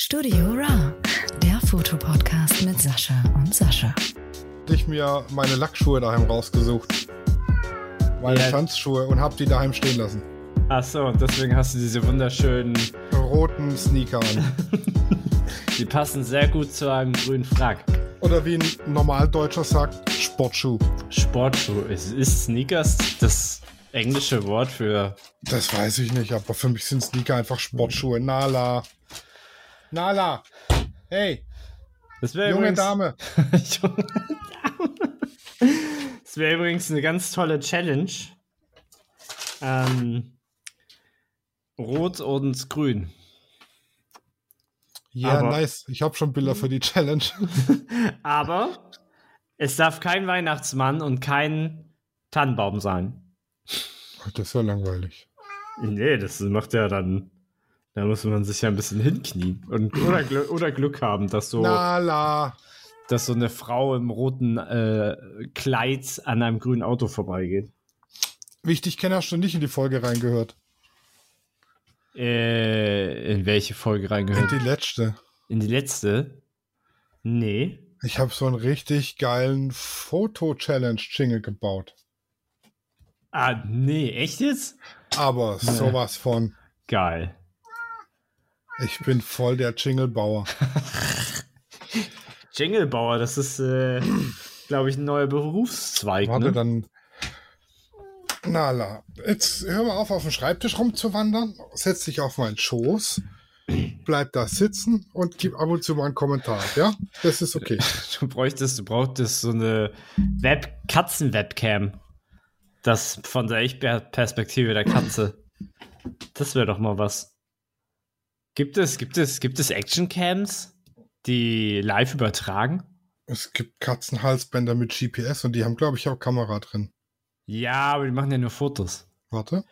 Studio Ra, der Fotopodcast mit Sascha und Sascha. ich mir meine Lackschuhe daheim rausgesucht. Meine Ja. Tanzschuhe und hab die daheim stehen lassen. Ach so, und deswegen hast du diese wunderschönen, Roten Sneaker an. die passen sehr gut zu einem grünen Frack. Oder wie ein Normaldeutscher sagt, Sportschuh. Sportschuh. Es ist Sneakers das englische Wort für. Das weiß ich nicht, aber für mich sind Sneaker einfach Sportschuhe. Nala. Nala. Hey, Das junge übrigens, Dame. Junge Dame. Das wäre übrigens eine ganz tolle Challenge. Ähm, Rot und Grün. Ja, Aber- nice. Ich habe schon Bilder für die Challenge. Aber es darf kein Weihnachtsmann und kein Tannenbaum sein. Das ist ja langweilig. Nee, das macht ja dann. Da muss man sich ja ein bisschen hinknien. Und, oder, Gl oder Glück haben, dass so, Nala. dass so eine Frau im roten äh, Kleid an einem grünen Auto vorbeigeht. Wichtig, Ken, hast du nicht in die Folge reingehört. Äh, in welche Folge In reingehört? die letzte. In die letzte? Nee. Ich habe so einen richtig geilen Foto-Challenge-Jingle gebaut. Ah, nee, echt jetzt? Aber sowas von. Geil. Ich bin voll der Jinglebauer. Jinglebauer, das ist, äh, glaube ich, ein neuer Berufszweig. Warte, Ne? dann. Nala, jetzt hör mal auf, auf dem Schreibtisch rumzuwandern. Setz dich auf meinen Schoß. Bleib da sitzen und gib ab und zu mal einen Kommentar. Ja, das ist okay. Du bräuchtest, du brauchtest so eine Web Katzen-Webcam. Das von der Ich-Perspektive der Katze. Das wäre doch mal was. Gibt es, gibt es, gibt es Actioncams, die live übertragen? Es gibt Katzenhalsbänder mit GPS und die haben, glaube ich, auch Kamera drin. Ja, aber die machen ja nur Fotos. Warte.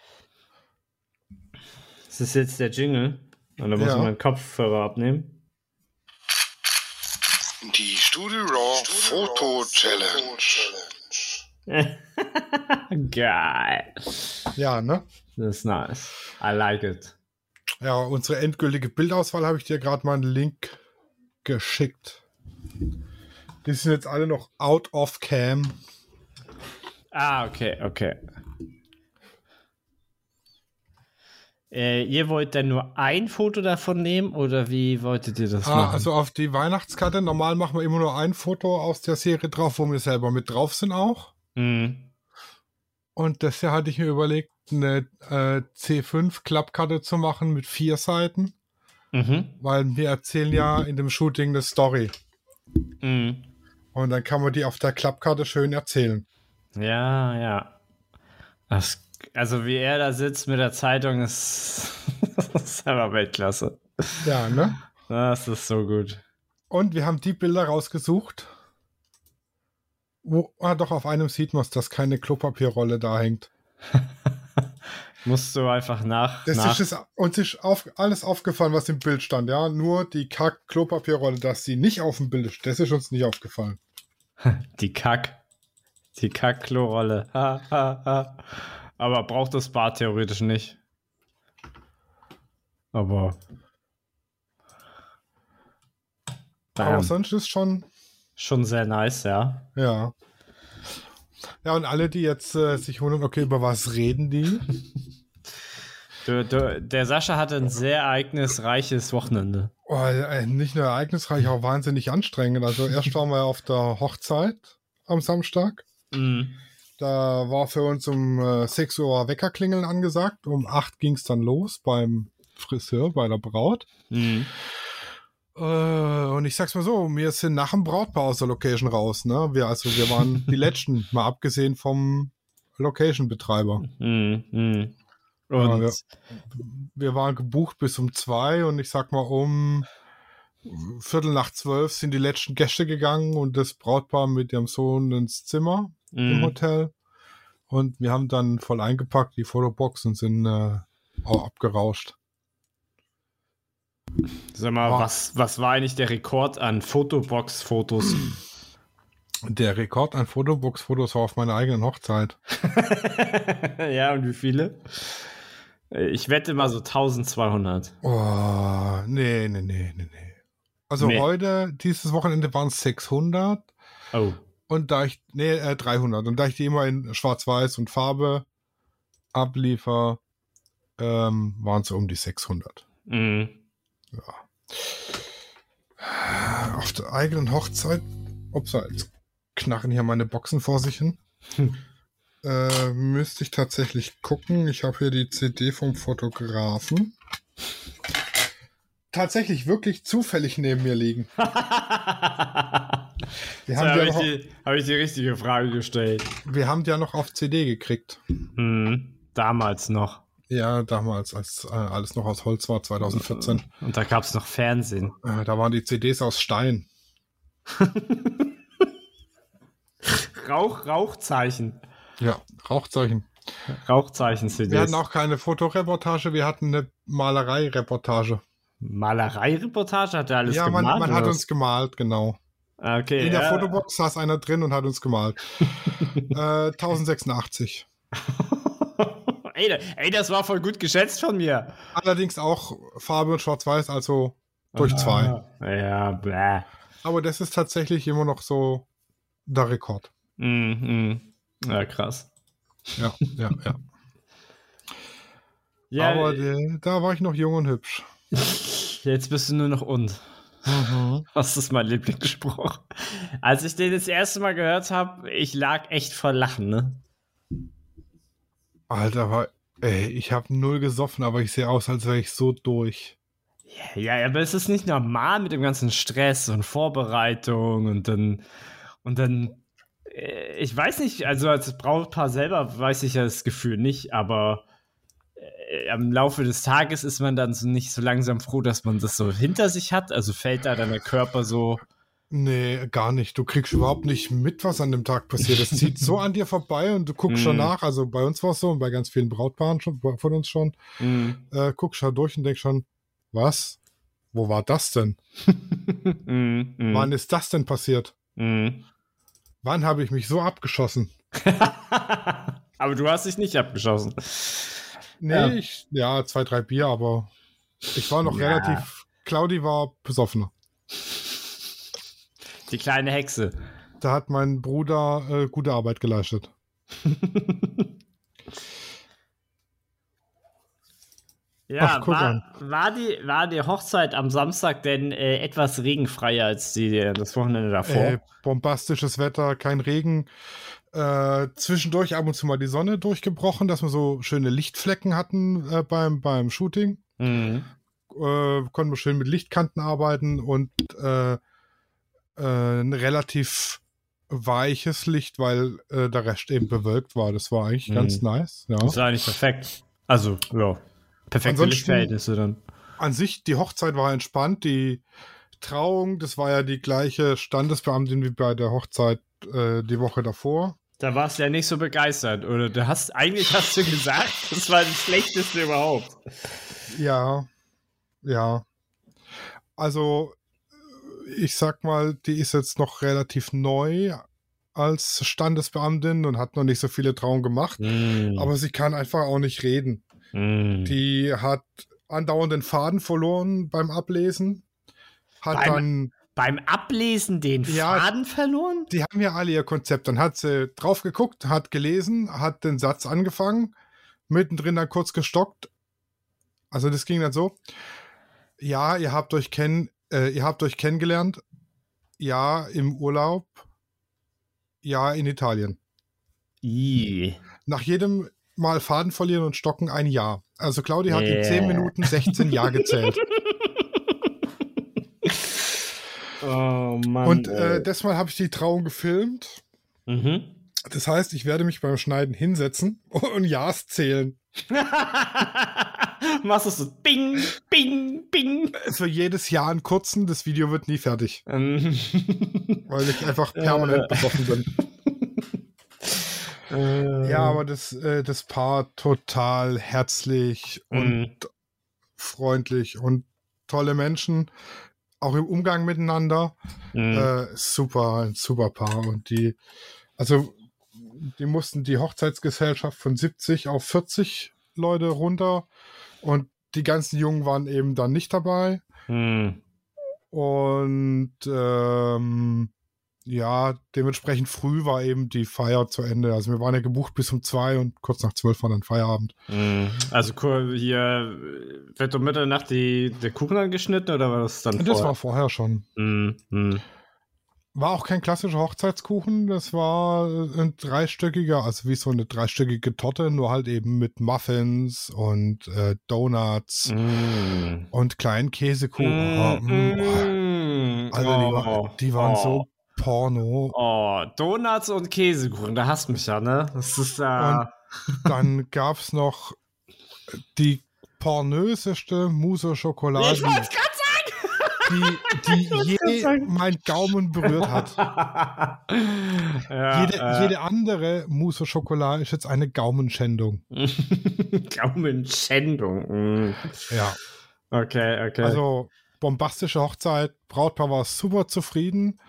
Das ist jetzt der Jingle. Und da muss Ja. man den Kopfhörer abnehmen. Die Studio Raw Foto Challenge. Geil. Ja, ne? Das ist nice. I like it. Ja, unsere endgültige Bildauswahl habe ich dir gerade mal einen Link geschickt. Die sind jetzt alle noch out of cam. Ah, okay, okay. Äh, ihr wollt dann nur ein Foto davon nehmen oder wie wolltet ihr das Ah, machen? also auf die Weihnachtskarte, normal machen wir immer nur ein Foto aus der Serie drauf, wo wir selber mit drauf sind auch. Mhm. Und deshalb hatte ich mir überlegt, eine äh, C5-Klappkarte zu machen mit vier Seiten, Mhm. weil wir erzählen ja in dem Shooting eine Story. Mhm. Und dann kann man die auf der Klappkarte schön erzählen. Ja, ja. Das, also wie er da sitzt mit der Zeitung ist, ist einfach Weltklasse. Ja, ne? Das ist so gut. Und wir haben die Bilder rausgesucht. Wo, ah, doch, auf einem sieht man es, dass keine Klopapierrolle da hängt. Musst du einfach nach. Das nach ist uns ist auf, alles aufgefallen, was im Bild stand, ja. Nur die Kack-Klopapierrolle, dass sie nicht auf dem Bild ist, das ist uns nicht aufgefallen. die Kack. Die Kack-Klo-Rolle. Aber braucht das Bad theoretisch nicht. Aber. Aber Bam. sonst ist schon, Schon sehr nice, ja. ja. Ja, und alle, die jetzt äh, sich wundern, okay, über was reden die? Du, du, der Sascha hatte ein sehr ereignisreiches Wochenende. Oh, nicht nur ereignisreich, auch wahnsinnig anstrengend. Also erst waren wir auf der Hochzeit am Samstag. Mhm. Da war für uns um äh, 6 Uhr Weckerklingeln angesagt. Um 8 ging es dann los beim Friseur, bei der Braut. Mhm. Äh, und ich sag's mal so, wir sind nach dem Brautpaar aus der Location raus. Ne? Wir, also wir waren die Letzten, mal abgesehen vom Location-Betreiber. Mhm. Mhm. Ja, Und wir, waren gebucht bis um 2 und ich sag mal um Viertel nach zwölf sind die letzten Gäste gegangen und das Brautpaar mit ihrem Sohn ins Zimmer im mhm. Hotel. Und wir haben dann voll eingepackt, die Fotobox und sind äh, auch abgerauscht. sag mal, Boah. was, was war eigentlich der Rekord an Fotobox-Fotos? Der Rekord an Fotobox-Fotos war auf meiner eigenen Hochzeit. ja, und wie viele? Ich wette mal so 1200. Oh, nee, nee, nee, nee, nee. Also Nee. heute, dieses Wochenende waren es 600 Oh. und da ich, nee, äh, 300. Und da ich die immer in Schwarz-Weiß und Farbe abliefer, ähm, waren es um die 600. Mhm. Auf der eigenen Hochzeit, ups, jetzt knarren hier meine Boxen vor sich hin. Äh, müsste ich tatsächlich gucken. Ich habe hier die CD vom Fotografen. Tatsächlich wirklich zufällig neben mir liegen. Wir haben, habe ich, die- hab ich die richtige Frage gestellt. wir haben die ja noch auf CD gekriegt. Mhm. Damals noch. Ja, damals, als äh, alles noch aus Holz war, 2014. Und da gab es noch Fernsehen. Äh, da waren die CDs aus Stein. Rauch, Rauchzeichen. Ja, Rauchzeichen. Rauchzeichen-CDs. Wir hatten auch keine Fotoreportage, wir hatten eine Malerei-Reportage. Malerei-Reportage hat er alles Ja, man, gemalt. man oder hat uns gemalt, genau. Okay. In der ja. Fotobox saß einer drin und hat uns gemalt. äh, 1086. ey, ey, das war voll gut geschätzt von mir. Allerdings auch Farbe und Schwarz-Weiß, also durch zwei. Ah, Ja, bläh. Aber das ist tatsächlich immer noch so der Rekord. Mhm. Ja, krass. Ja, ja, ja. Ja, Aber äh, da war ich noch jung und hübsch. jetzt bist du nur noch und. Das ist mein Lieblingsspruch. Als ich den das erste Mal gehört habe, ich lag echt vor Lachen, ne? Alter, ey, ich habe null gesoffen, aber ich sehe aus, als wäre ich so durch. Ja, aber es ist nicht normal mit dem ganzen Stress und Vorbereitung und dann und dann ich weiß nicht, also als Brautpaar selber weiß ich ja das Gefühl nicht, aber äh, am Laufe des Tages ist man dann so nicht so langsam froh, dass man das so hinter sich hat, also fällt da dann der Körper so Nee, gar nicht. Du kriegst überhaupt nicht mit, was an dem Tag passiert. Es zieht so an dir vorbei und du guckst schon Mhm. nach. Also bei uns war es so und bei ganz vielen Brautpaaren schon, von uns schon. mm, Äh, guckst schon durch und denkst schon, was? Wo war das denn? mm, mm, Wann ist das denn passiert? mm. Wann habe ich mich so abgeschossen? aber du hast dich nicht abgeschossen. Nee, Ja. ich, ja, zwei, drei Bier, aber ich war noch Ja. relativ, Claudi war besoffener. Die kleine Hexe. Da hat mein Bruder äh, gute Arbeit geleistet. Ja, Ach, war, war, die, war die Hochzeit am Samstag denn äh, etwas regenfreier als die, äh, das Wochenende davor? Äh, bombastisches Wetter, kein Regen. Äh, zwischendurch ab und zu mal die Sonne durchgebrochen, dass wir so schöne Lichtflecken hatten äh, beim, beim Shooting. Mhm. Äh, konnten wir schön mit Lichtkanten arbeiten und ein relativ weiches Licht, weil der Rest eben bewölkt war. Das war eigentlich Mhm. ganz nice. Ja. Das war eigentlich perfekt. Also, ja. Perfekte Lichtverhältnisse dann. An sich, die Hochzeit war entspannt. Die Trauung, das war ja die gleiche Standesbeamtin wie bei der Hochzeit äh, die Woche davor. Da warst du ja nicht so begeistert, oder? Du hast, eigentlich hast du gesagt, das war das Schlechteste überhaupt. Ja, ja. Also, ich sag mal, die ist jetzt noch relativ neu als Standesbeamtin und hat noch nicht so viele Trauungen gemacht. Mhm. Aber sie kann einfach auch nicht reden. Mhm. Die hat andauernd den Faden verloren beim Ablesen. Hat Beim- dann, Beim Ablesen den Ja. Faden verloren? die haben ja alle ihr Konzept. Dann hat sie drauf geguckt, hat gelesen, hat den Satz angefangen, mittendrin dann kurz gestockt. Also das ging dann so. Ja, ihr habt euch kenn, äh, ihr habt euch kennengelernt. Ja, im Urlaub. Ja, in Italien. I. Nach jedem Mal Faden verlieren und stocken ein Ja. Also Claudia hat in Yeah. 10 Minuten 16 Ja gezählt. Oh Mann. Und äh, desmal habe ich die Trauung gefilmt. mhm. Das heißt, ich werde mich beim Schneiden hinsetzen und Ja's zählen. Machst du so Bing, Bing, Bing. Für jedes Jahr einen kurzen. Das Video wird nie fertig, Ähm, weil ich einfach permanent betroffen bin. Äh, Ja, aber das, äh, das Paar total herzlich und Mhm. freundlich und tolle Menschen. Auch im Umgang miteinander. Mhm. Äh, super, ein super Paar. Und die, also, die mussten die Hochzeitsgesellschaft von 70 auf 40 Leute runter und die ganzen Jungen waren eben dann nicht dabei. Hm. Und ähm, ja, dementsprechend früh war eben die Feier zu Ende. Also wir waren ja gebucht bis um zwei und kurz nach zwölf war dann Feierabend. Hm. Also kur- hier äh, wird um Mitternacht die, der Kuchen angeschnitten oder war das dann das war vorher schon. Hm, hm. War auch kein klassischer Hochzeitskuchen, das war ein dreistöckiger, also wie so eine dreistöckige Torte, nur halt eben mit Muffins und äh, Donuts Hm. und kleinen Käsekuchen. Oh, mm, Mm, Alter, die, war, oh, die waren oh, so Porno. Oh, Donuts und Käsekuchen, da hasst mich ja, ne? Das ist ja. Dann gab's noch die pornöseste Mousse Schokolade, ich wollte gerade die, die je sagen. mein Gaumen berührt hat. ja, Jede, äh, jede andere Mousse au Chocolat ist jetzt eine Gaumenschändung. Gaumenschändung. Mm. Ja. Okay, okay. Also bombastische Hochzeit, Brautpaar war super zufrieden.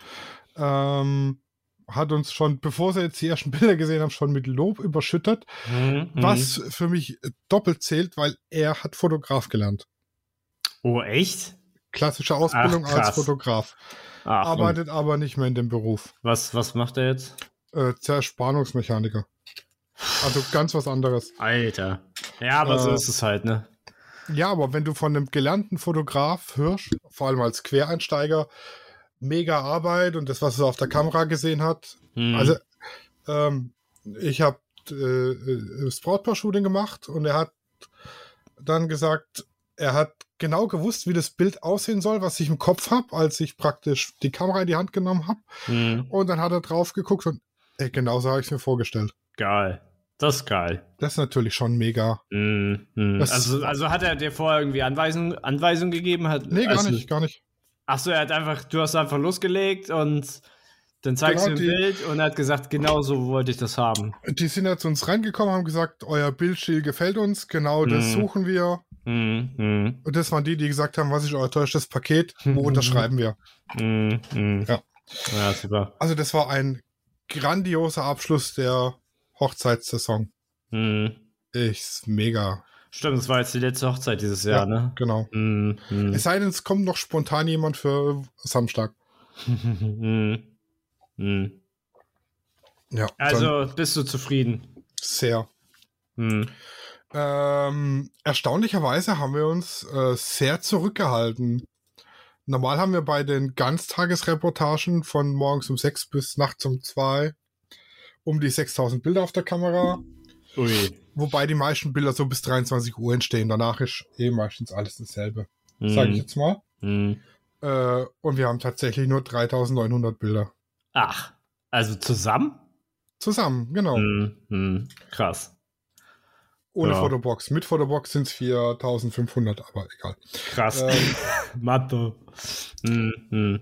Ähm, hat uns schon, bevor sie jetzt die ersten Bilder gesehen haben, schon mit Lob überschüttet. Mhm, Was für mich doppelt zählt, weil er hat Fotograf gelernt. mhm. Oh, echt? Klassische Ausbildung Ach, als. Fotograf. Ach, und Arbeitet aber nicht mehr in dem Beruf. was, was macht er jetzt? Äh, Zerspannungsmechaniker. Also ganz was anderes. Alter. Ja, aber so Äh, ist es halt, ne? Ja, aber wenn du von einem gelernten Fotograf hörst, vor allem als Quereinsteiger, mega Arbeit und das, was er auf der Kamera gesehen hat. Hm. Also, ähm, ich habe äh, das Brautpaar-Shooting gemacht und er hat dann gesagt, er hat genau gewusst, wie das Bild aussehen soll, was ich im Kopf habe, als ich praktisch die Kamera in die Hand genommen habe. Hm. Und dann hat er drauf geguckt und ey, genau so habe ich es mir vorgestellt. Geil. Das ist geil. Das ist natürlich schon mega. Hm. Das- Also, also hat er dir vorher irgendwie Anweisungen Anweisung gegeben? Hat, Nee, gar also, nicht, gar nicht. Achso, er hat einfach, du hast einfach losgelegt und dann zeigst Genau, du ein die- Bild und er hat gesagt, genau so wollte ich das haben. Die sind ja zu uns reingekommen, haben gesagt, euer Bildstil gefällt uns, genau das Mhm. suchen wir. Hm, hm, Und das waren die, die gesagt haben, was ist euer teuerstes Paket, wo unterschreiben wir. hm, hm. Ja. Ja, super. Also das war ein grandioser Abschluss der Hochzeitssaison. Hm. Ist mega. Stimmt, das war jetzt die letzte Hochzeit dieses Jahr, ne? Genau. Hm, hm. Es sei denn, es kommt noch spontan jemand für Samstag. Hm. Ja, Also bist du zufrieden? sehr. Hm. Ähm, erstaunlicherweise haben wir uns äh, sehr zurückgehalten. Normal haben wir bei den Ganztagesreportagen von morgens um sechs bis nachts um zwei um die 6000 Bilder auf der Kamera, Ui. Wobei die meisten Bilder so bis 23 Uhr entstehen. Danach ist eh meistens alles dasselbe, Hm. sage ich jetzt mal. Hm. Äh, und wir haben tatsächlich nur 3900 Bilder. Ach, also zusammen? Zusammen, genau. Hm. Hm. Krass. Ohne ja. Fotobox. Mit Fotobox sind es 4500, aber egal. Krass. Ähm, Mathe. Hm. Hm.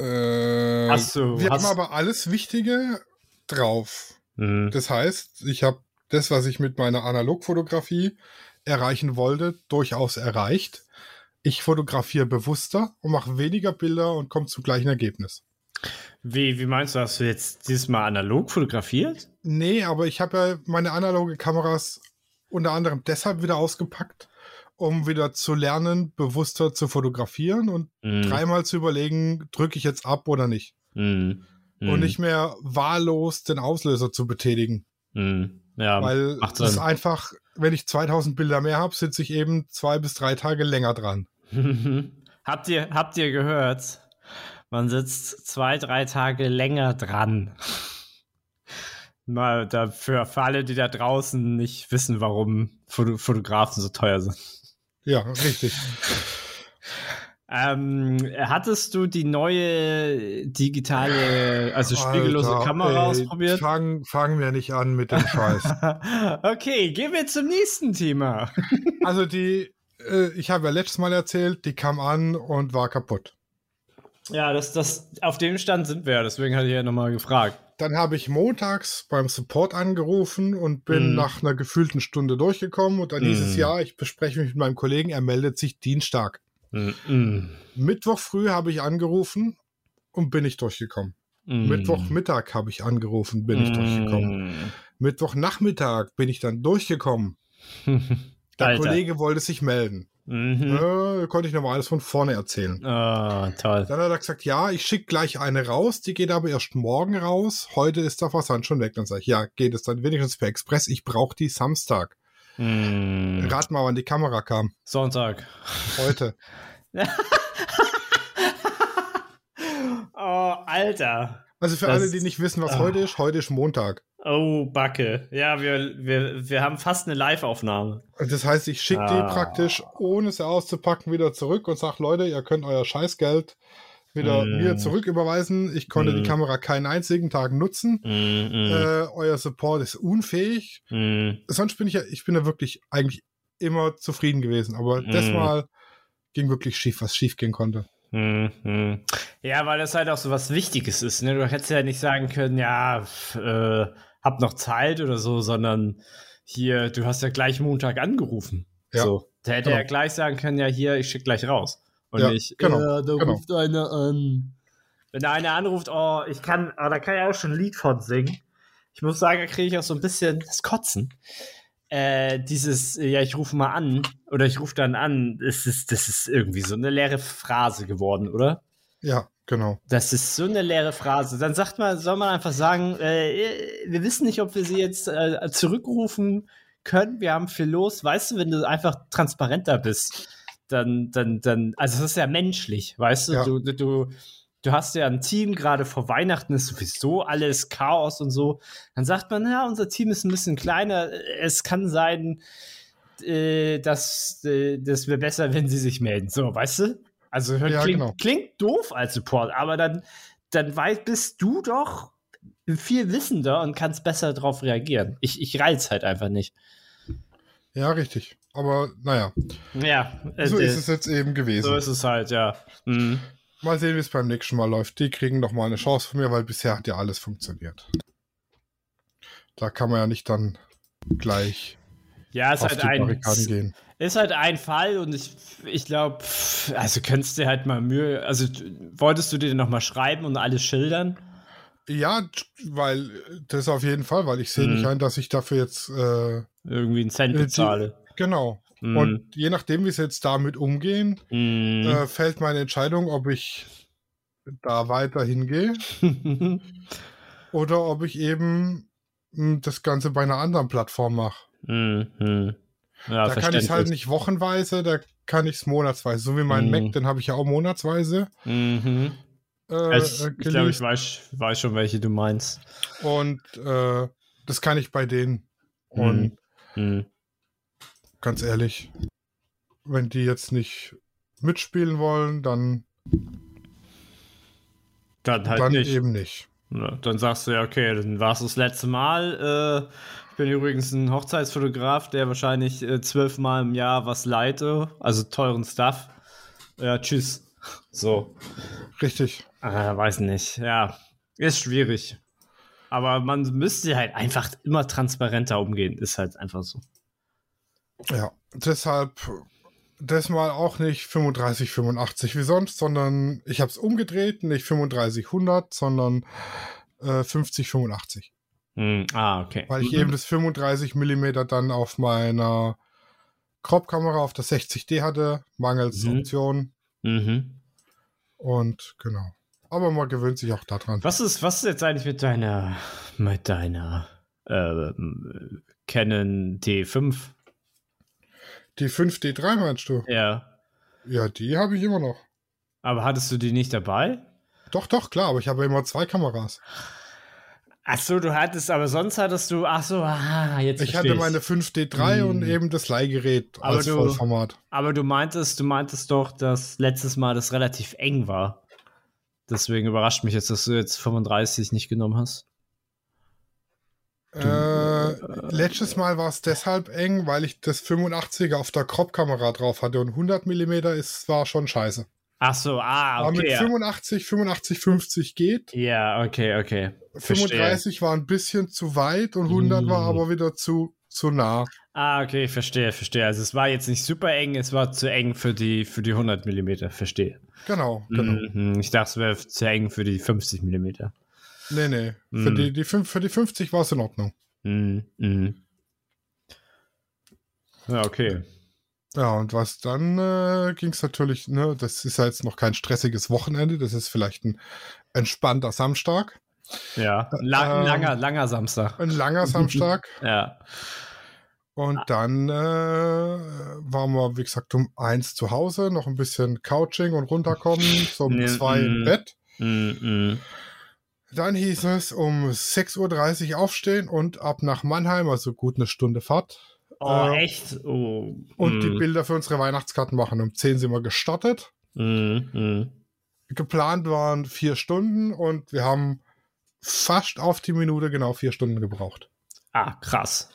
Äh, Hast du- wir hast- haben aber alles Wichtige drauf. Hm. Das heißt, ich habe das, was ich mit meiner Analogfotografie erreichen wollte, durchaus erreicht. Ich fotografiere bewusster und mache weniger Bilder und komme zum gleichen Ergebnis. Wie, wie meinst du, hast du jetzt dieses Mal analog fotografiert? Nee, aber ich habe ja meine analoge Kameras unter anderem deshalb wieder ausgepackt, um wieder zu lernen, bewusster zu fotografieren und Hm. dreimal zu überlegen, drücke ich jetzt ab oder nicht. Hm. Und nicht mehr wahllos den Auslöser zu betätigen. Hm. Ja, Weil es Sinn. einfach, wenn ich 2000 Bilder mehr habe, sitze ich eben zwei bis drei Tage länger dran. habt, ihr, habt ihr gehört? Man sitzt zwei, drei Tage länger dran. Mal dafür, für alle, die da draußen nicht wissen, warum Foto Fotografen so teuer sind. Ja, richtig. Ähm, hattest du die neue digitale, also spiegellose Alter, Kamera ey, ausprobiert? Fang, fangen wir nicht an mit dem Scheiß. okay, gehen wir zum nächsten Thema. also die, äh, ich habe ja letztes Mal erzählt, die kam an und war kaputt. Ja, das, das, auf dem Stand sind wir, deswegen hatte ich ja nochmal gefragt. Dann habe ich montags beim Support angerufen und bin Mhm. nach einer gefühlten Stunde durchgekommen und dann hieß es Mhm. ja, ich bespreche mich mit meinem Kollegen, er meldet sich Dienstag. Mm, mm, Mittwoch früh habe ich angerufen und bin ich durchgekommen. mm. Mittwochmittag habe ich angerufen, bin ich durchgekommen. Mm, Mittwochnachmittag bin ich dann durchgekommen. Der Alter. Kollege wollte sich melden. Mhm. Äh, konnte ich nochmal alles von vorne erzählen. Oh, toll. Dann hat er gesagt, ja, ich schicke gleich eine raus, die geht aber erst morgen raus. Heute ist der Versand schon weg. Dann sage ich, ja, geht es dann wenigstens per Express? Ich brauche die Samstag. Mm. Rat mal, wann die Kamera kam. Sonntag. Heute. Oh, Alter. Also für Das- alle, die nicht wissen, was Ah. heute ist, heute ist Montag. Oh, Backe. Ja, wir, wir, wir haben fast eine Live-Aufnahme. Das heißt, ich schicke Ah. die praktisch, ohne sie auszupacken, wieder zurück und sage, Leute, ihr könnt euer Scheißgeld wieder Mm. mir zurücküberweisen. Ich konnte Mm. die Kamera keinen einzigen Tag nutzen. Mm, Äh, euer Support ist unfähig. mm, mm. Sonst bin ich ja, ich bin ja wirklich eigentlich immer zufrieden gewesen. Aber das. Mal ging wirklich schief, was schief gehen konnte. Ja, weil das halt auch so was Wichtiges ist. Ne? Du hättest ja nicht sagen können, ja, äh, hab noch Zeit oder so, sondern hier, du hast ja gleich Montag angerufen. Ja, So. Der hätte genau. ja gleich sagen können, ja, hier, ich schick gleich raus. Und Ja, nicht, genau, äh, da genau. ruft einer an. Wenn da einer anruft, oh, ich kann, oh, da kann ich auch schon ein Lied von singen. Ich muss sagen, da kriege ich auch so ein bisschen das Kotzen. Äh, dieses, ja, ich rufe mal an oder ich rufe dann an, das ist, das ist irgendwie so eine leere Phrase geworden, oder? Ja, genau. Das ist so eine leere Phrase. Dann sagt man, soll man einfach sagen, äh, wir wissen nicht, ob wir sie jetzt äh, zurückrufen können. Wir haben viel los. Weißt du, wenn du einfach transparenter bist, dann, dann, dann, also das ist ja menschlich, weißt du? Ja. Du, du, du, hast ja ein Team, gerade vor Weihnachten ist sowieso alles Chaos und so. Dann sagt man, ja, unser Team ist ein bisschen kleiner. Es kann sein, äh, dass äh, das wäre besser, wenn sie sich melden. So, weißt du? Also hört, Ja, klingt, genau. klingt doof als Support, aber dann, dann wei- bist du doch viel wissender und kannst besser darauf reagieren. Ich, ich reiz halt einfach nicht. Ja, richtig. Aber naja, Ja, äh, so ist es jetzt eben gewesen. so ist es halt, ja. Mhm. Mal sehen, wie es beim nächsten Mal läuft. Die kriegen noch mal eine Chance von mir, weil bisher hat ja alles funktioniert. Da kann man ja nicht dann gleich Ja, ist auf halt die ein, Barrikaden gehen. ist halt ein Fall und ich, ich glaube, also könntest du dir halt mal Mühe, also wolltest du dir noch mal schreiben und alles schildern? Ja, weil das auf jeden Fall, weil ich sehe Mhm. nicht ein, dass ich dafür jetzt äh, Irgendwie einen Cent Äh, bezahle. Genau. Mhm. Und je nachdem, wie sie jetzt damit umgehen, Mhm. äh, fällt meine Entscheidung, ob ich da weiter hingehe oder ob ich eben mh, das Ganze bei einer anderen Plattform mache. Mhm. Ja, da kann ich es halt nicht wochenweise, da kann ich es monatsweise. So wie mein Mhm. Mac, den habe ich ja auch monatsweise. Mhm. Äh, ich ich glaube, ich weiß, weiß schon, welche du meinst. Und äh, das kann ich bei denen. Und Mhm. Ganz ehrlich, wenn die jetzt nicht mitspielen wollen, dann, Dann halt dann nicht. eben nicht. Ja, dann sagst du ja, okay, dann war es das letzte Mal. Äh, ich bin übrigens ein Hochzeitsfotograf, der wahrscheinlich äh, zwölfmal im Jahr was leite, also teuren Stuff. Ja, tschüss. So. Richtig. Äh, weiß nicht. Ja, ist schwierig. Aber man müsste halt einfach immer transparenter umgehen. Ist halt einfach so. Ja, deshalb das mal auch nicht 35, 85 wie sonst, sondern ich habe es umgedreht, nicht 35, 100, sondern äh, 50, 85. Hm, ah, okay. Weil ich Mhm. eben das 35 Millimeter dann auf meiner Crop-Kamera auf der 60D hatte, mangels Mhm. Option. Mhm. Und genau. Aber man gewöhnt sich auch daran. Was ist, was ist jetzt eigentlich mit deiner, mit deiner äh, Canon T5? Die 5D3 meinst du? Ja. Ja, die habe ich immer noch. Aber hattest du die nicht dabei? Doch, doch, klar, aber ich habe immer zwei Kameras. Ach so, du hattest, aber sonst hattest du, ach so, ah, jetzt Ich hatte meine 5D3 und Hm. eben das Leihgerät Aber als du- Vollformat. Aber du meintest, du meintest doch, dass letztes Mal das relativ eng war. Deswegen überrascht mich jetzt, dass du jetzt 35 nicht genommen hast. Äh, letztes Mal war es deshalb eng, weil ich das 85er auf der Crop-Kamera drauf hatte und 100 mm ist, war schon scheiße. Ach so, ah, Aber mit okay. Ja. 85, 85, 50 geht. ja, okay, okay. Verstehe. 35 war ein bisschen zu weit und 100 war Mm. aber wieder zu, zu nah. Ah, okay, verstehe, verstehe. Also es war jetzt nicht super eng, es war zu eng für die, für die 100 Millimeter, verstehe. Genau, genau. Mhm, Ich dachte, es wäre zu eng für die 50 Millimeter. Nee, nee. Für, Mm. die, die, fünf- für die 50 war es in Ordnung. Mhm, mhm. Ja, okay. Ja, und was dann äh, ging es natürlich, ne, das ist ja jetzt noch kein stressiges Wochenende, das ist vielleicht ein entspannter Samstag. Ja, La Ähm, langer, langer Samstag. Ein langer Samstag. Ja. Und dann äh, waren wir, wie gesagt, um eins zu Hause, noch ein bisschen Couching und runterkommen, so um Ne, zwei im mm. Bett. Mm -mm. Dann hieß es um 6.30 Uhr aufstehen und ab nach Mannheim, also gut eine Stunde Fahrt. Oh, Äh, echt? Oh. Und die mm, Bilder für unsere Weihnachtskarten machen. Um 10 sind wir gestartet. mm, mm. Geplant waren vier Stunden und wir haben fast auf die Minute genau vier Stunden gebraucht. Ah, krass.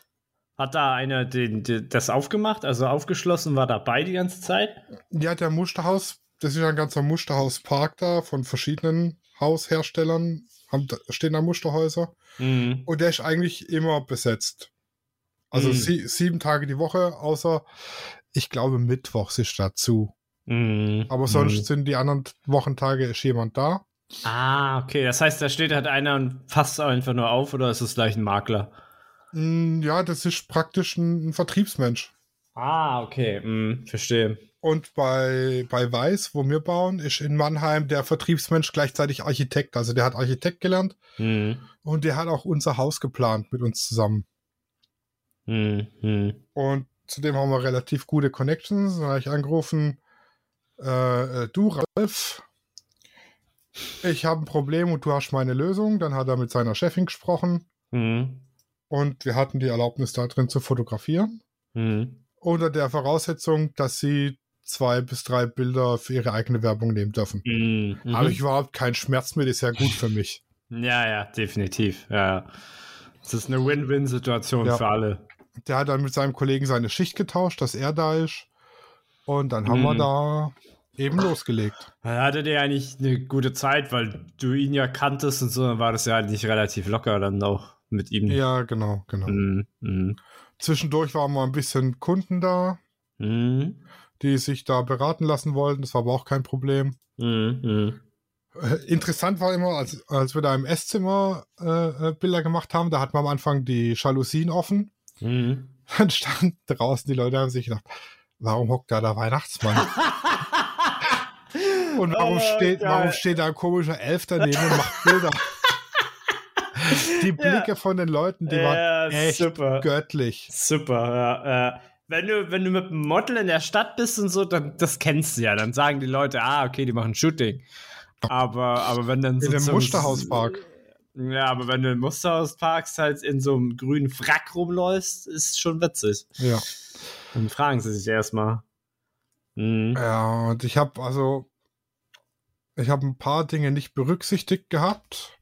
Hat da einer den, den, das aufgemacht, also aufgeschlossen, war dabei die ganze Zeit? Ja, der Musterhaus, das ist ein ganzer Musterhauspark da von verschiedenen Hausherstellern, haben, stehen da Musterhäuser. Mhm. Und der ist eigentlich immer besetzt. Also Mhm. sie, sieben Tage die Woche, außer ich glaube Mittwochs ist dazu. Mhm. Aber sonst Mhm. sind die anderen Wochentage ist jemand da. Ah, okay. Das heißt, da steht halt einer und fasst einfach nur auf oder ist es gleich ein Makler? Mm, Ja, das ist praktisch ein, ein Vertriebsmensch. Ah, okay. Mhm, verstehe. Und bei, bei Weiß, wo wir bauen, ist in Mannheim der Vertriebsmensch gleichzeitig Architekt. Also der hat Architekt gelernt Mhm. und der hat auch unser Haus geplant mit uns zusammen. Mhm. Und zudem haben wir relativ gute Connections. Da habe ich angerufen, äh, äh, du Ralf, ich habe ein Problem und du hast meine Lösung. Dann hat er mit seiner Chefin gesprochen Mhm. und wir hatten die Erlaubnis da drin zu fotografieren. Mhm. Unter der Voraussetzung, dass sie zwei bis drei Bilder für ihre eigene Werbung nehmen dürfen. Mhm. Mhm. Habe ich überhaupt keinen Schmerz mit, ist ja gut für mich. Ja, ja, definitiv. Ja. Es ist eine Win-Win-Situation Ja. für alle. Der hat dann mit seinem Kollegen seine Schicht getauscht, dass er da ist. Und dann haben wir Mhm. da eben losgelegt. Da hattet ihr eigentlich eine gute Zeit, weil du ihn ja kanntest und so, dann war das ja eigentlich relativ locker dann auch mit ihm. Ja, genau, genau. Mhm. Zwischendurch waren wir ein bisschen Kunden da, Mhm. die sich da beraten lassen wollten. Das war aber auch kein Problem. Mhm. Mhm. Äh, Interessant war immer, als, als wir da im Esszimmer äh, äh, Bilder gemacht haben, da hatten wir am Anfang die Jalousien offen. Dann standen draußen die Leute, haben sich gedacht, warum hockt da der Weihnachtsmann? Und warum, Oh, steht, geil. warum steht da ein komischer Elf daneben und macht Bilder? Die Blicke von den Leuten, die Ja, waren echt super. göttlich. Super, ja. Äh, wenn du, wenn du mit einem Model in der Stadt bist und so, dann das kennst du ja. Dann sagen die Leute, ah, okay, die machen Shooting. Aber, aber wenn dann so In dem Musterhauspark. Ja, aber wenn du im Musterhausparks halt in so einem grünen Frack rumläufst, ist schon witzig. Ja. Dann fragen sie sich erstmal. Mhm. Ja, und ich habe also, ich habe ein paar Dinge nicht berücksichtigt gehabt.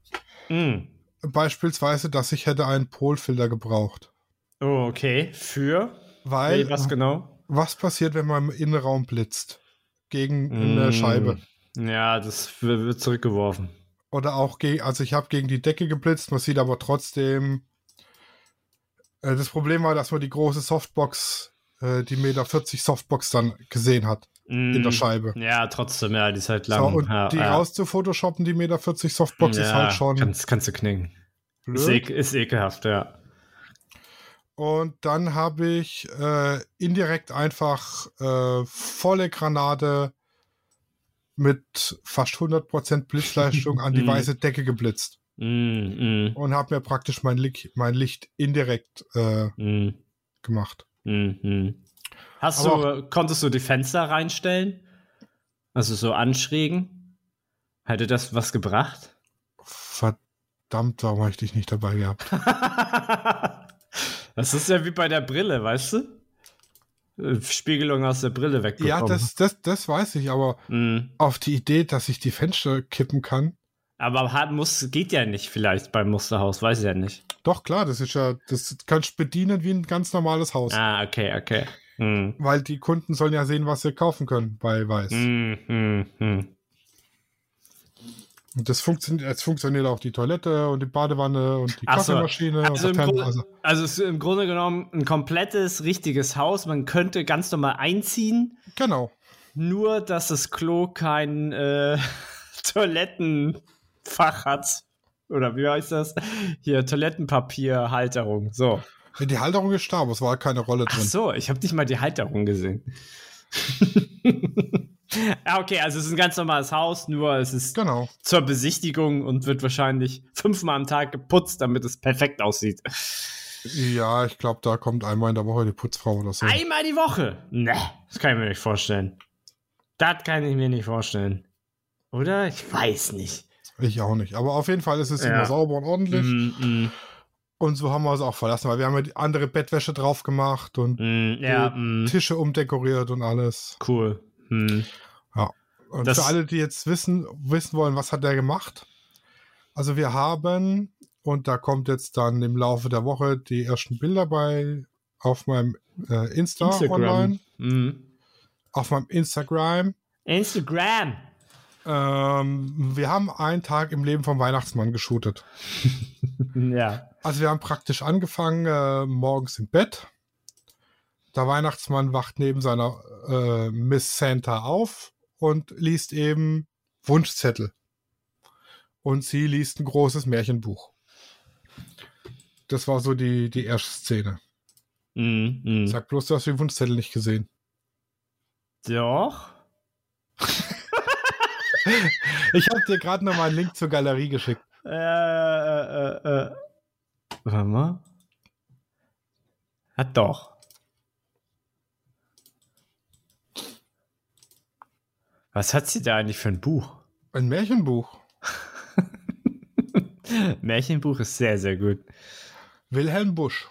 Mhm. Beispielsweise, dass ich hätte einen Polfilter gebraucht. Oh, okay. Für? Weil, Hey, was genau? was passiert, wenn man im Innenraum blitzt? Gegen eine Mm. Scheibe. Ja, das wird wird zurückgeworfen. Oder auch gegen, also ich habe gegen die Decke geblitzt, man sieht aber trotzdem. Äh, das Problem war, dass man die große Softbox, äh, die Meter 40 Softbox dann gesehen hat in der Mhm. Scheibe. Ja, trotzdem, ja, die ist halt So, lang. und ja, die ja. raus zu photoshoppen, die Meter 40 Softbox, ist Ja, halt schon Kannst, kannst du knicken. Ist, ek, ist ekelhaft, ja. Und dann habe ich äh, indirekt einfach äh, volle Granate mit fast 100% Blitzleistung an die Mhm. weiße Decke geblitzt Mm, mm, und habe mir praktisch mein, Licht- mein Licht indirekt äh, mm, gemacht. mm, mm. Hast Aber du, konntest du die Fenster reinstellen? Also so anschrägen? Hätte das was gebracht? Verdammt, warum habe ich dich nicht dabei gehabt? das ist ja wie bei der Brille, weißt du? Äh, Spiegelung aus der Brille wegbekommen. Ja, das, das, das weiß ich, aber Mm. auf die Idee, dass ich die Fenster kippen kann. Aber hat, muss, geht ja nicht vielleicht beim Musterhaus, weiß ich ja nicht. Doch, klar, das ist ja, das kannst du bedienen wie ein ganz normales Haus. Ah, okay, okay. Mm. Weil die Kunden sollen ja sehen, was sie kaufen können bei Weiß. Mm, mm, mm. Und das funktioniert, es funktioniert auch die Toilette und die Badewanne und die Ach so. Kaffeemaschine Also und im, Grunde, Fernseher. also es ist im Grunde genommen ein komplettes, richtiges Haus. Man könnte ganz normal einziehen, Genau. nur dass das Klo kein äh, Toilettenfach hat. Oder wie heißt das? Hier, Toilettenpapierhalterung. So. Die Halterung ist da, aber es war keine Rolle Ach drin. so, ich habe nicht mal die Halterung gesehen. ja, okay, also es ist ein ganz normales Haus, nur es ist Genau. zur Besichtigung und wird wahrscheinlich fünfmal am Tag geputzt, damit es perfekt aussieht. Ja, ich glaube, da kommt einmal in der Woche die Putzfrau oder so. Einmal die Woche? Ne, das kann ich mir nicht vorstellen. Das kann ich mir nicht vorstellen. Oder? Ich weiß nicht. Ich auch nicht. Aber auf jeden Fall ist es Ja. immer sauber und ordentlich. Mm, mm, Und so haben wir es auch verlassen, weil wir haben ja die andere Bettwäsche drauf gemacht und mm, ja, mm, Tische umdekoriert und alles. cool. Mm. Und Das- für alle, die jetzt wissen, wissen wollen, was hat der gemacht? Also wir haben, und da kommt jetzt dann im Laufe der Woche die ersten Bilder bei auf meinem äh, Insta online, Mm. auf meinem Instagram. Instagram. Ähm, wir haben einen Tag im Leben vom Weihnachtsmann geshootet. Ja. Also wir haben praktisch angefangen äh, morgens im Bett. Der Weihnachtsmann wacht neben seiner äh, Miss Santa auf und liest eben Wunschzettel. Und sie liest ein großes Märchenbuch. Das war so die, die erste Szene. Mm, mm. Sag bloß, du hast den Wunschzettel nicht gesehen. Doch. Ich habe dir gerade noch mal einen Link zur Galerie geschickt. Äh, äh, äh, äh. Warte mal. Hat doch. Was hat sie da eigentlich für ein Buch? Ein Märchenbuch. Märchenbuch ist sehr, sehr gut. Wilhelm Busch.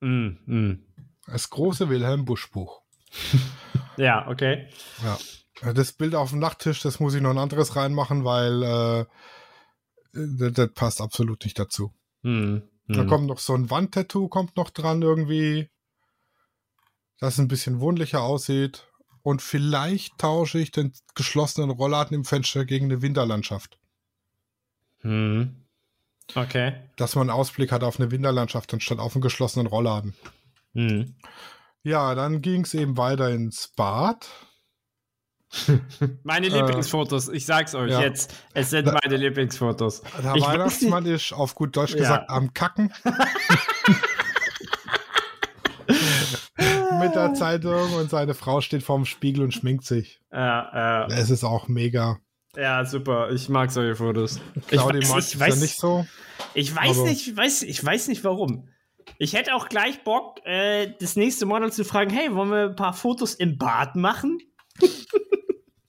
Mm, mm. Das große Wilhelm Busch Buch. Ja, okay. Ja. Das Bild auf dem Nachttisch, das muss ich noch ein anderes reinmachen, weil äh, das, das passt absolut nicht dazu. Mm, Da mm. kommt noch so ein Wandtattoo, kommt noch dran irgendwie, das ein bisschen wohnlicher aussieht. Und vielleicht tausche ich den geschlossenen Rollladen im Fenster gegen eine Winterlandschaft. Mm. Okay. Dass man einen Ausblick hat auf eine Winterlandschaft anstatt auf einen geschlossenen Rollladen. Mm. Ja, dann ging es eben weiter ins Bad. Meine Äh, Lieblingsfotos, ich sag's euch ja. jetzt. Es sind meine Lieblingsfotos. Der Ich Weihnachtsmann ist auf gut Deutsch Ja. gesagt am Kacken. Mit der Zeitung und seine Frau steht vorm Spiegel und schminkt sich. Ja, äh, Es ist auch mega. ja, super. Ich mag solche Fotos. Claudi ich mag weiß, es ich ja weiß, nicht so. ich weiß nicht, ich weiß, ich weiß nicht warum. Ich hätte auch gleich Bock, äh, das nächste Model zu fragen, hey, wollen wir ein paar Fotos im Bad machen?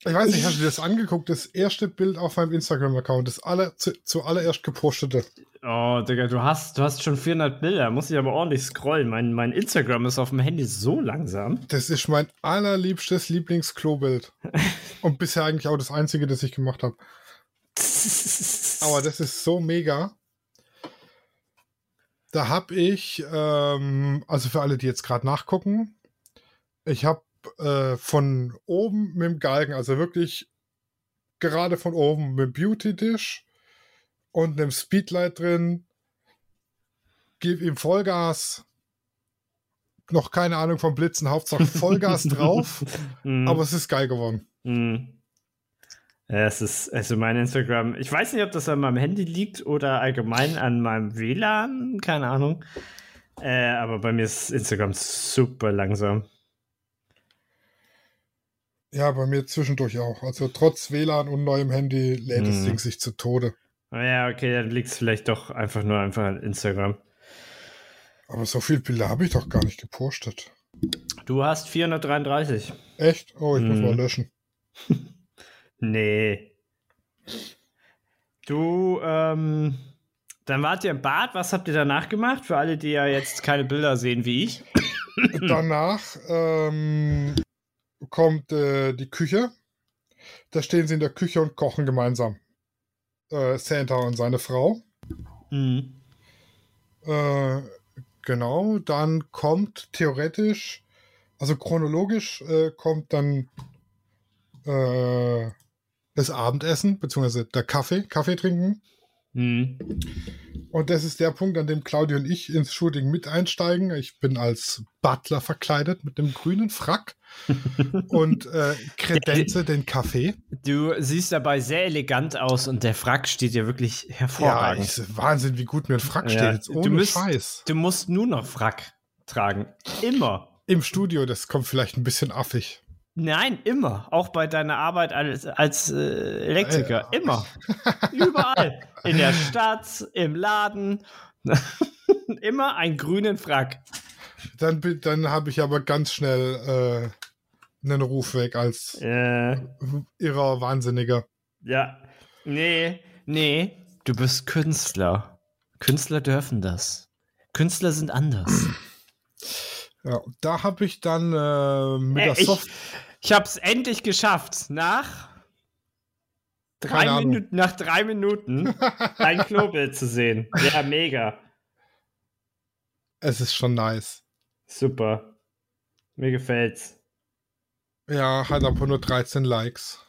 Ich weiß nicht, hast du dir das angeguckt? Das erste Bild auf meinem Instagram-Account, das aller, zu, zuallererst gepostete. Oh, Digga, du hast, du hast schon 400 Bilder, muss ich aber ordentlich scrollen. Mein, mein Instagram ist auf dem Handy so langsam. Das ist mein allerliebstes Lieblingsklobild. Und bisher eigentlich auch das einzige, das ich gemacht habe. Aber das ist so mega. Da habe ich, ähm, also für alle, die jetzt gerade nachgucken, ich habe äh, von oben mit dem Galgen, also wirklich gerade von oben mit dem Beauty-Dish und einem Speedlight drin, gib ihm Vollgas, noch keine Ahnung vom Blitzen, Hauptsache Vollgas drauf, Mm, aber es ist geil geworden. mm. Ja, es ist, also mein Instagram, ich weiß nicht, ob das an meinem Handy liegt oder allgemein an meinem WLAN, keine Ahnung. Äh, aber bei mir ist Instagram super langsam. Ja, bei mir zwischendurch auch. Also trotz WLAN und neuem Handy lädt das Mhm. Ding sich zu Tode. Ah Ja, okay, dann liegt es vielleicht doch einfach nur einfach an Instagram. Aber so viele Bilder habe ich doch gar nicht gepostet. Du hast 433. Echt? Oh, ich muss Mhm. mal löschen. Nee. Du, ähm, dann wart ihr im Bad. Was habt ihr danach gemacht? Für alle, die ja jetzt keine Bilder sehen wie ich. Danach ähm, kommt äh, die Küche. Da stehen sie in der Küche und kochen gemeinsam. Äh, Santa und seine Frau. Mhm. Äh, genau, dann kommt theoretisch, also chronologisch äh, kommt dann äh, das Abendessen, beziehungsweise der Kaffee, Kaffee trinken. Mhm. Und das ist der Punkt, an dem Claudio und ich ins Shooting mit einsteigen. Ich bin als Butler verkleidet mit einem grünen Frack und äh, kredenze den Kaffee. Du siehst dabei sehr elegant aus und der Frack steht dir wirklich Ja, hervorragend. ist Wahnsinn, wie gut mir ein Frack Ja, steht. Jetzt du ohne musst- Scheiß. Du musst nur noch Frack tragen. Immer. Im Studio, das kommt vielleicht ein bisschen affig. Nein, immer. Auch bei deiner Arbeit als, als äh, Elektriker. Ja. Immer. Überall. In der Stadt, im Laden. immer einen grünen Frack. Dann, dann habe ich aber ganz schnell äh, einen Ruf weg als Äh, irrer Wahnsinniger. ja. Nee, nee. Du bist Künstler. Künstler dürfen das. Künstler sind anders. Ja, da habe ich dann äh, mit Äh, der ich, Soft. Ich hab's endlich geschafft. Nach drei. Minuten, nach drei Minuten ein Klobild zu sehen. Ja, mega. Es ist schon nice. Super. Mir gefällt's. Ja, hat aber nur 13 Likes.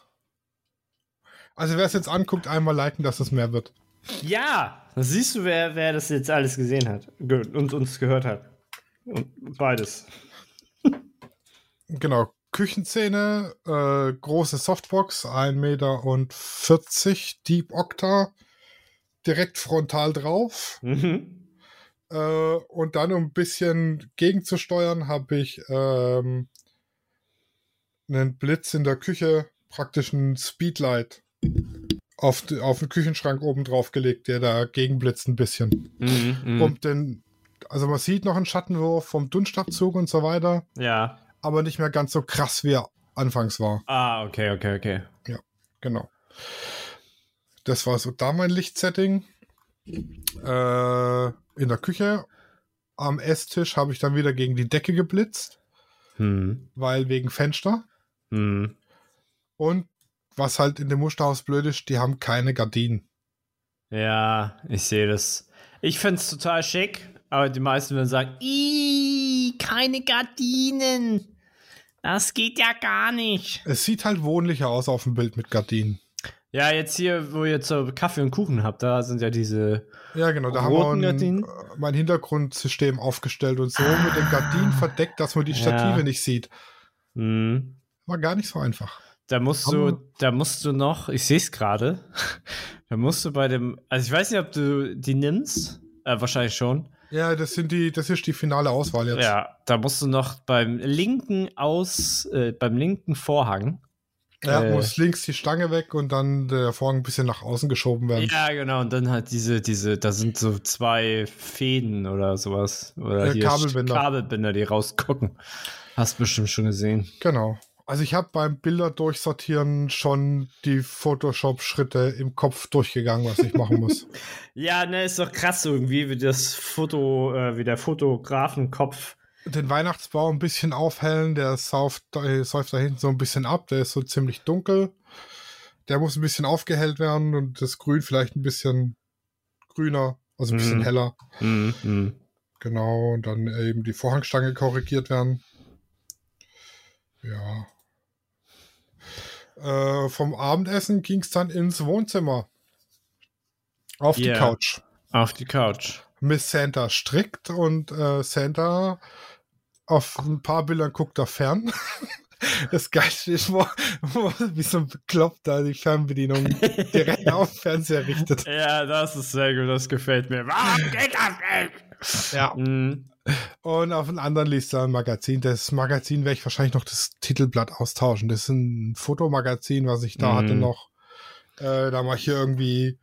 Also wer es jetzt anguckt, einmal liken, dass es mehr wird. Ja, da siehst du, wer, wer das jetzt alles gesehen hat und uns gehört hat. Und beides. Genau. Küchenszene, äh, große Softbox, 1,40 Meter und 40, Deep Octa, direkt frontal drauf. Mhm. Äh, und dann, um ein bisschen gegenzusteuern, habe ich ähm, einen Blitz in der Küche, praktisch ein Speedlight auf, auf den Küchenschrank oben drauf gelegt, der da gegenblitzt ein bisschen. Mhm. Mhm. Um den, also man sieht noch einen Schattenwurf vom Dunstabzug und so weiter, Ja. Aber nicht mehr ganz so krass, wie er anfangs war. Ah, okay, okay, okay. Genau. Das war so da mein Lichtsetting. Äh, in der Küche. Am Esstisch habe ich dann wieder gegen die Decke geblitzt, Hm. weil wegen Fenster. Hm. Und was halt in dem Musterhaus blöd ist, die haben keine Gardinen. Ja, ich sehe das. Ich finde es total schick, aber die meisten würden sagen, keine Gardinen. Das geht ja gar nicht. Es sieht halt wohnlicher aus auf dem Bild mit Gardinen. Ja, jetzt hier, wo ihr so Kaffee und Kuchen habt, da sind ja diese. Ja, genau, da Roten haben wir ein, äh, mein Hintergrundsystem aufgestellt und so mit den Gardinen verdeckt, dass man die Stative Ja. nicht sieht. Hm. War gar nicht so einfach. Da musst Haben du, da musst du noch, ich sehe es gerade, da musst du bei dem, also ich weiß nicht, ob du die nimmst, äh, wahrscheinlich schon. Ja, das sind die, das ist die finale Auswahl jetzt. Ja, da musst du noch beim linken Aus, äh, beim linken Vorhang. Ja, Äh. muss links die Stange weg und dann der Vorhang ein bisschen nach außen geschoben werden. Ja, genau, und dann halt diese, diese, da sind so zwei Fäden oder sowas. Oder Ja, Kabelbinder. Kabelbinder, die rausgucken. Hast bestimmt schon gesehen. Genau. Also ich habe beim Bilder durchsortieren schon die Photoshop-Schritte im Kopf durchgegangen, was ich machen muss. Ja, ne, ist doch krass irgendwie, wie das Foto, äh, wie der Fotografenkopf. Den Weihnachtsbaum ein bisschen aufhellen, der sauft, äh, säuft da hinten so ein bisschen ab, der ist so ziemlich dunkel. Der muss ein bisschen aufgehellt werden und das Grün vielleicht ein bisschen grüner, also ein bisschen Mhm. heller. Mhm, mhm. Genau, und dann eben die Vorhangstange korrigiert werden. Ja. Äh, vom Abendessen ging es dann ins Wohnzimmer. Auf die Ja. Couch. Auf die Couch. Miss Santa strickt und äh, Santa auf ein paar Bildern guckt er fern. Das Geilste ist, wo, wo wie so ein Bekloppter die Fernbedienung direkt auf den Fernseher richtet. Ja, das ist sehr gut, das gefällt mir. Warum geht das nicht? Ja. Mhm. Und auf den anderen liest er ein Magazin. Das Magazin werde ich wahrscheinlich noch das Titelblatt austauschen. Das ist ein Fotomagazin, was ich da Mhm. hatte noch. Äh, da mache ich hier irgendwie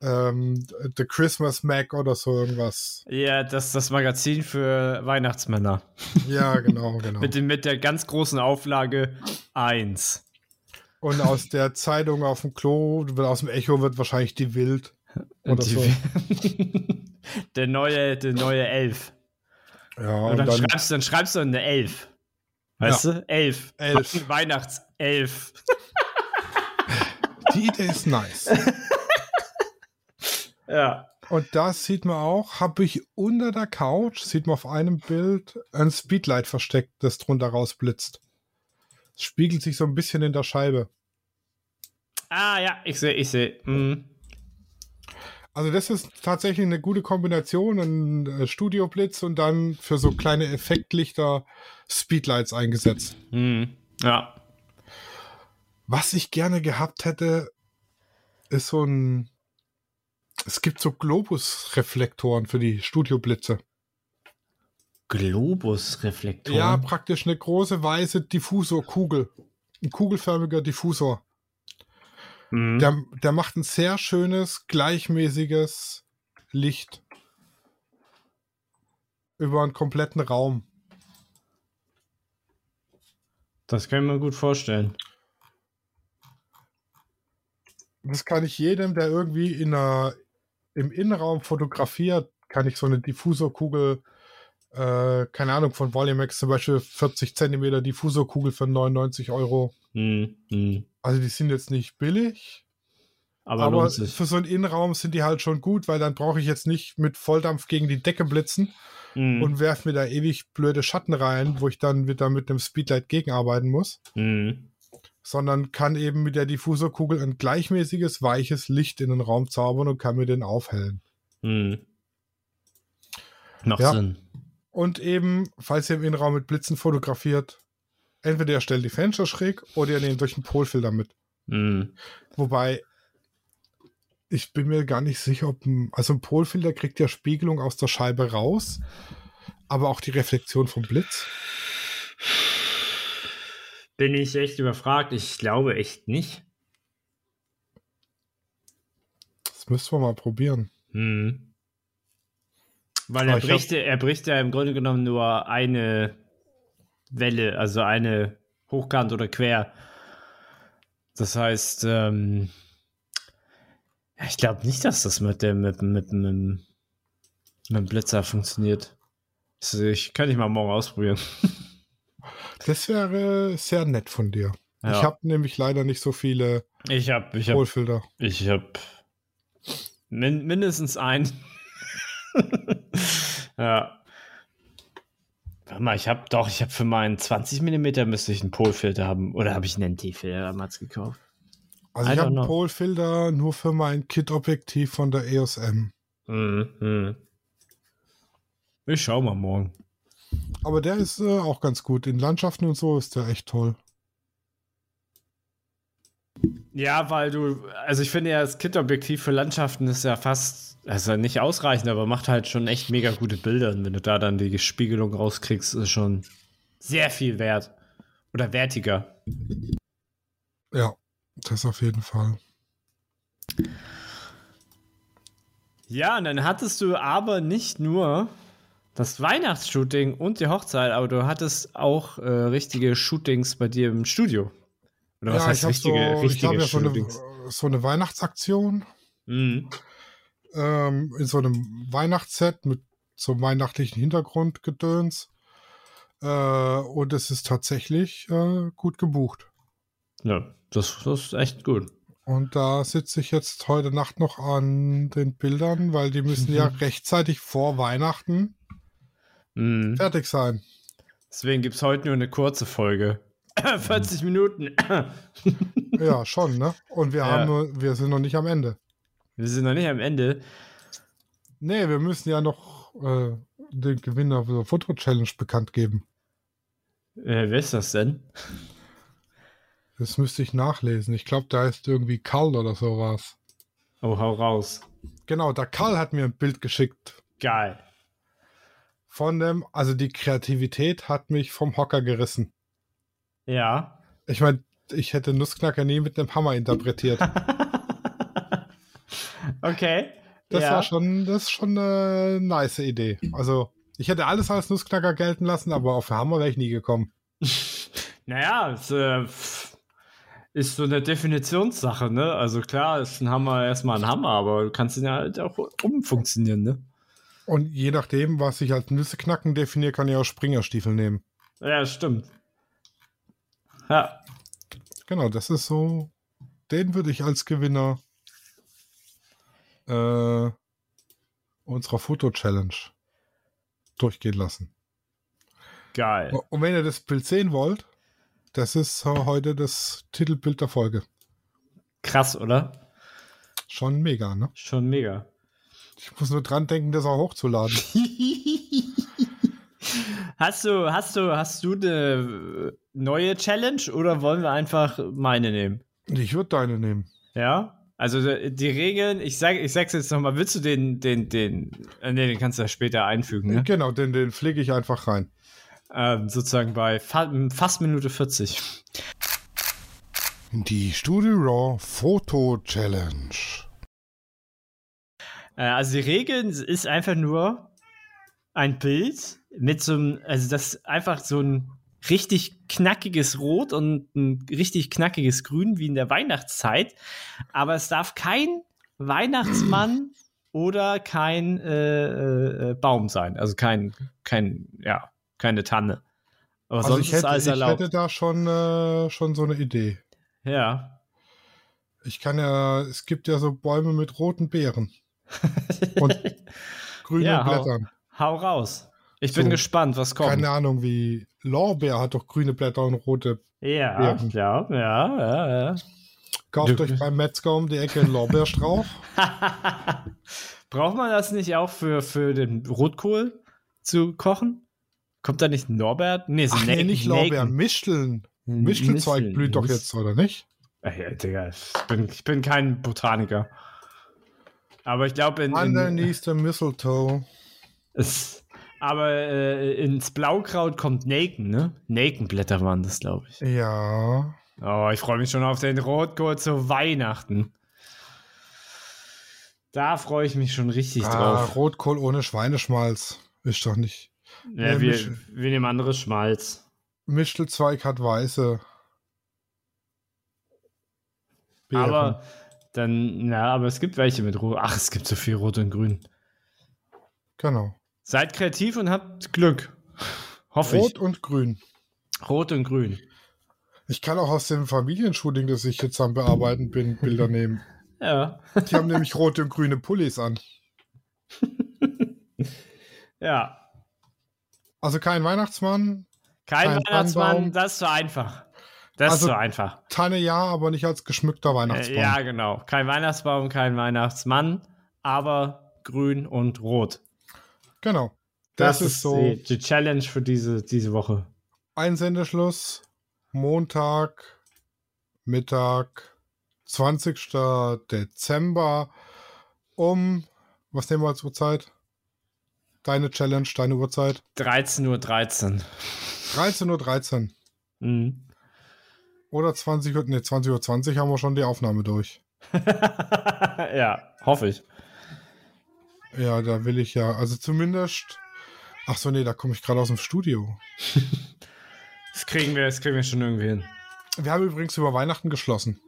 ähm, The Christmas Mac oder so irgendwas. Ja, das ist das Magazin für Weihnachtsmänner. Ja, genau, genau. Mit, dem, mit der ganz großen Auflage 1. Und aus der Zeitung auf dem Klo, aus dem Echo wird wahrscheinlich die Wild. Oder so. der neue, der neue Elf. Ja, Und dann, dann, schreibst du, dann schreibst du eine Elf. Weißt du? Elf. Elf. Weihnachtself. die Idee ist nice. Ja. Und das sieht man auch, habe ich unter der Couch, sieht man auf einem Bild, ein Speedlight versteckt, das drunter rausblitzt. Es spiegelt sich so ein bisschen in der Scheibe. Ah, ja, ich sehe, ich sehe. Mhm. Also das ist tatsächlich eine gute Kombination, ein äh, Studioblitz und dann für so kleine Effektlichter Speedlights eingesetzt. Hm. Ja. Was ich gerne gehabt hätte, ist so ein. Es gibt so Globus-Reflektoren für die Studioblitze. Globusreflektoren. Ja, praktisch eine große weiße Diffusorkugel. Ein kugelförmiger Diffusor. Mhm. Der, der macht ein sehr schönes, gleichmäßiges Licht über einen kompletten Raum. Das kann ich mir gut vorstellen. Das kann ich jedem, der irgendwie in einer, im Innenraum fotografiert, kann ich so eine Diffusorkugel, äh, keine Ahnung, von Volumex zum Beispiel 40 Zentimeter Diffusorkugel für 99 Euro. Hm. Hm. Also die sind jetzt nicht billig, Aber, aber für so einen Innenraum sind die halt schon gut, weil dann brauche ich jetzt nicht mit Volldampf gegen die Decke blitzen Hm. und werfe mir da ewig blöde Schatten rein, wo ich dann wieder mit einem Speedlight gegenarbeiten muss, Hm. sondern kann eben mit der Diffusorkugel ein gleichmäßiges, weiches Licht in den Raum zaubern und kann mir den aufhellen. Hm. Macht Ja. Sinn. Und eben, falls ihr im Innenraum mit Blitzen fotografiert, entweder ihr stellt die Fenster schräg oder ihr nehmt durch einen Polfilter mit. Hm. Wobei, ich bin mir gar nicht sicher, ob ein, also ein Polfilter kriegt ja Spiegelung aus der Scheibe raus, aber auch die Reflexion vom Blitz. Bin ich echt überfragt? Ich glaube echt nicht. Das müssen wir mal probieren. Hm. Weil er ich bricht, er bricht ja im Grunde genommen nur eine Welle, also eine hochkant oder quer. Das heißt, ähm, ich glaube nicht, dass das mit dem, mit, mit, mit, mit dem Blitzer funktioniert. Also ich kann ich mal morgen ausprobieren. Das wäre sehr nett von dir. Ja. Ich habe nämlich leider nicht so viele Ich habe, ich habe, Polfilter. ich habe min mindestens einen. Ja. Warte mal, ich habe doch, ich habe für meinen 20 mm müsste ich einen Polfilter haben. Oder habe ich einen NT-Filter damals gekauft? Also I ich habe einen. Polfilter nur für mein Kit-Objektiv von der EOS M. Mhm. mhm. Ich schau mal morgen. Aber der ist äh, auch ganz gut. In Landschaften und so ist der echt toll. Ja, weil du, also ich finde ja, das Kit-Objektiv für Landschaften ist ja fast, also nicht ausreichend, aber macht halt schon echt mega gute Bilder. Und wenn du da dann die Spiegelung rauskriegst, ist schon sehr viel wert. Oder wertiger. Ja, das auf jeden Fall. Ja, und dann hattest du aber nicht nur das Weihnachtsshooting und die Hochzeit, aber du hattest auch äh, richtige Shootings bei dir im Studio. Oder was ja, heißt ich habe so, richtige, ich richtige ja so eine, so eine Weihnachtsaktion Mhm. Ähm, in so einem Weihnachtsset mit so einem weihnachtlichen Hintergrundgedöns. Äh, und es ist tatsächlich äh, gut gebucht. Ja, das, das ist echt gut. Und da sitze ich jetzt heute Nacht noch an den Bildern, weil die müssen ja Mhm. rechtzeitig vor Weihnachten Mhm. fertig sein. Deswegen gibt es heute nur eine kurze Folge. 40 Minuten. Ja, schon, ne? Und wir Ja. haben nur, wir sind noch nicht am Ende. Wir sind noch nicht am Ende. Nee, wir müssen ja noch äh, den Gewinner der Foto-Challenge bekannt geben. Äh, wer ist das denn? Das müsste ich nachlesen. Ich glaube, da ist irgendwie Karl oder sowas. Oh, hau raus. Genau, der Karl hat mir ein Bild geschickt. Geil. Von dem, also die Kreativität hat mich vom Hocker gerissen. Ja. Ich meine, ich hätte Nussknacker nie mit einem Hammer interpretiert. okay. Das ja. war schon, das ist schon eine nice Idee. Also, ich hätte alles als Nussknacker gelten lassen, aber auf Hammer wäre ich nie gekommen. Naja, es äh, ist so eine Definitionssache, ne? Also klar, ist ein Hammer erstmal ein Hammer, aber du kannst ihn ja halt auch umfunktionieren, ne? Und je nachdem, was ich als Nüsse knacken definiere, kann ich auch Springerstiefel nehmen. Ja, stimmt. Ja. Genau, das ist so. Den würde ich als Gewinner äh, unserer Foto-Challenge durchgehen lassen. Geil. Und wenn ihr das Bild sehen wollt, das ist heute das Titelbild der Folge. Krass, oder? Schon mega, ne? Schon mega. Ich muss nur dran denken, das auch hochzuladen. hast du, hast du, hast du eine neue Challenge oder wollen wir einfach meine nehmen? Ich würde deine nehmen. Ja? Also die Regeln, ich sag, ich sag's jetzt nochmal, willst du den, den, den, äh, nee, den kannst du ja später einfügen, ne? Genau, den, den pflege ich einfach rein. Ähm, sozusagen bei fa fast Minute 40. Die Studio Raw Foto Challenge. Äh, also die Regeln ist einfach nur ein Bild mit so einem, also das einfach so ein richtig knackiges Rot und ein richtig knackiges Grün wie in der Weihnachtszeit. Aber es darf kein Weihnachtsmann oder kein äh, äh, Baum sein. Also kein, kein, ja, keine Tanne. Aber also sonst ich hätte, ist alles erlaubt. Ich hätte da schon, äh, schon so eine Idee. Ja. Ich kann ja, es gibt ja so Bäume mit roten Beeren. und grünen ja, Blättern. Hau, hau raus. Ich so, bin gespannt, was kommt. Keine Ahnung, wie Lorbeer hat doch grüne Blätter und rote ja, Beeren. Ja, ja, ja, ja. Kauft du, euch beim Metzger um die Ecke einen Lorbeerstrauch. Braucht man das nicht auch für, für den Rotkohl zu kochen? Kommt da nicht Norbert? Nee, Ach, nee, nicht Lorbeer, Mischeln. Mischelzeug blüht doch jetzt, oder nicht? Ach ja, Digga, ich bin, ich bin kein Botaniker. Aber ich glaube in. Underneath the mistletoe. Es, aber äh, ins Blaukraut kommt Naken, ne? Nakenblätter waren das, glaube ich. Ja. Oh, ich freue mich schon auf den Rotkohl zu Weihnachten. Da freue ich mich schon richtig ah, drauf. Rotkohl ohne Schweineschmalz. Ist doch nicht. Ja, wir, wir nehmen anderes Schmalz. Mischelzweig hat weiße. Beeren. Aber dann, ja, aber es gibt welche mit Rot. Ach, es gibt so viel Rot und Grün. Genau. Seid kreativ und habt Glück. Hoffe Rot ich. Rot und Grün. Rot und Grün. Ich kann auch aus dem Familienshooting, das ich jetzt am Bearbeiten bin, Bilder nehmen. Ja. Die haben nämlich rote und grüne Pullis an. ja. Also kein Weihnachtsmann. Kein, kein Weihnachtsmann, Tannenbaum. das ist so einfach. Das also, ist so einfach. Tanne ja, aber nicht als geschmückter Weihnachtsbaum. Ja, genau. Kein Weihnachtsbaum, kein Weihnachtsmann, aber grün und rot. Genau. Das, das ist, ist so. Die, die, Challenge für diese, diese Woche. Einsendeschluss, Montag, Mittag, 20. Dezember um, was nehmen wir als Uhrzeit? Deine Challenge, deine Uhrzeit? 13.13 Uhr. 13.13 Uhr. 13. Mhm. Oder 20 Uhr, ne, 20.20 Uhr 20 haben wir schon die Aufnahme durch. ja, hoffe ich. Ja, da will ich ja, also zumindest. Ach so, nee, da komme ich gerade aus dem Studio. das kriegen wir, das kriegen wir schon irgendwie hin. Wir haben übrigens über Weihnachten geschlossen.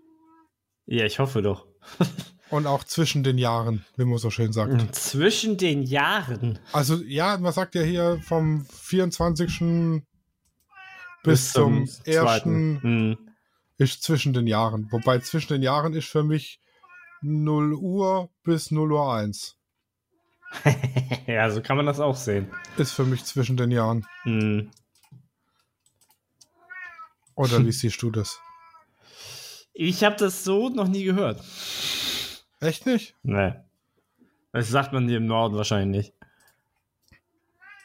Ja, ich hoffe doch. Und auch zwischen den Jahren, wie man so schön sagt. Zwischen den Jahren? Also, ja, man sagt ja hier vom 24. bis, bis zum, zum 1. Hm. ist zwischen den Jahren. Wobei zwischen den Jahren ist für mich 0 Uhr bis 0 Uhr 1. ja, so kann man das auch sehen. Ist für mich zwischen den Jahren. Hm. Oder wie siehst du das? Ich habe das so noch nie gehört. Echt nicht? Nee. Das sagt man hier im Norden wahrscheinlich nicht.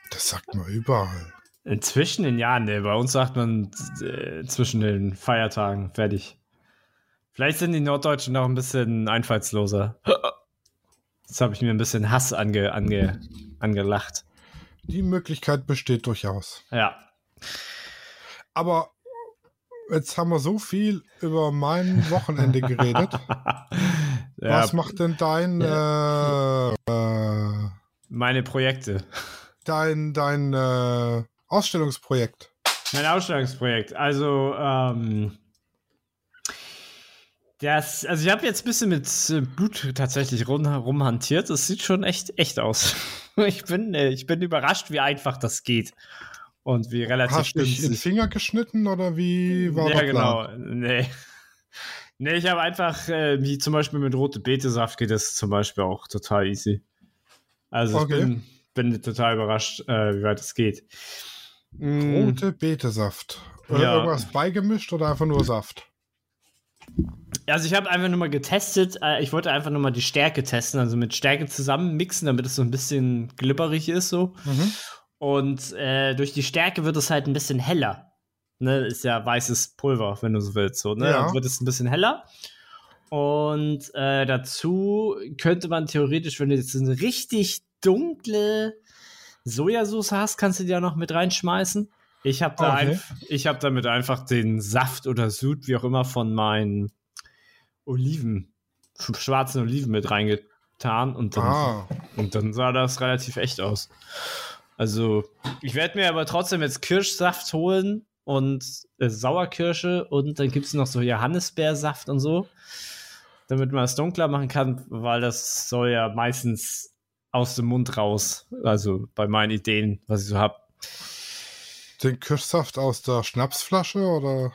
Das sagt man überall. Inzwischen den Jahren, nee, bei uns sagt man äh, zwischen den Feiertagen fertig. Vielleicht sind die Norddeutschen noch ein bisschen einfallsloser. Jetzt habe ich mir ein bisschen Hass ange, ange, angelacht. Die Möglichkeit besteht durchaus. Ja. Aber jetzt haben wir so viel über mein Wochenende geredet. ja. Was macht denn dein äh, äh, meine Projekte? Dein dein äh, Ausstellungsprojekt. Mein Ausstellungsprojekt. Also ähm, das, also ich habe jetzt ein bisschen mit äh, Blut tatsächlich rum, rumhantiert. Das sieht schon echt echt aus. ich bin äh, ich bin überrascht, wie einfach das geht und wie relativ Hast du dich in den Finger geschnitten oder wie war ja, der genau. Nee. Nee, ich habe einfach, äh, wie zum Beispiel mit rote Betesaft geht das zum Beispiel auch total easy. Also okay. ich bin, bin, total überrascht, wie weit es geht. Rote Betesaft. Oder ja. irgendwas beigemischt oder einfach nur Saft? Also ich habe einfach nur mal getestet. äh, Ich wollte einfach nur mal die Stärke testen, also mit Stärke zusammen mixen, damit es so ein bisschen glibberig ist so. Und äh, durch die Stärke wird es halt ein bisschen heller. Ne, ist ja weißes Pulver, wenn du so willst. So, ne? Ja. Dann wird es ein bisschen heller. Und äh, dazu könnte man theoretisch, wenn du jetzt eine richtig dunkle Sojasauce hast, kannst du die ja noch mit reinschmeißen. Ich habe da, Okay. einf- ich hab damit einfach den Saft oder Sud, wie auch immer, von meinen Oliven, schwarzen Oliven mit reingetan und dann, Ah, und dann sah das relativ echt aus. Also, ich werde mir aber trotzdem jetzt Kirschsaft holen und äh, Sauerkirsche und dann gibt es noch so Johannisbeersaft und so, damit man es dunkler machen kann, weil das soll ja meistens aus dem Mund raus. Also bei meinen Ideen, was ich so habe. Den Kirschsaft aus der Schnapsflasche oder?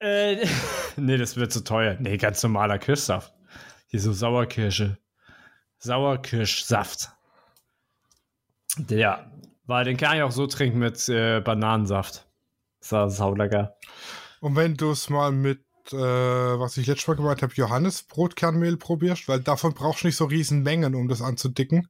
Äh, nee, das wird zu teuer. Nee, ganz normaler Kirschsaft. Hier so Sauerkirsche. Sauerkirschsaft. Ja, weil den kann ich auch so trinken mit äh, Bananensaft. Ist ja saulecker. Und wenn du es mal mit, äh, was ich letztes Mal gemeint habe, Johannisbrotkernmehl probierst, weil davon brauchst du nicht so riesen Mengen, um das anzudicken.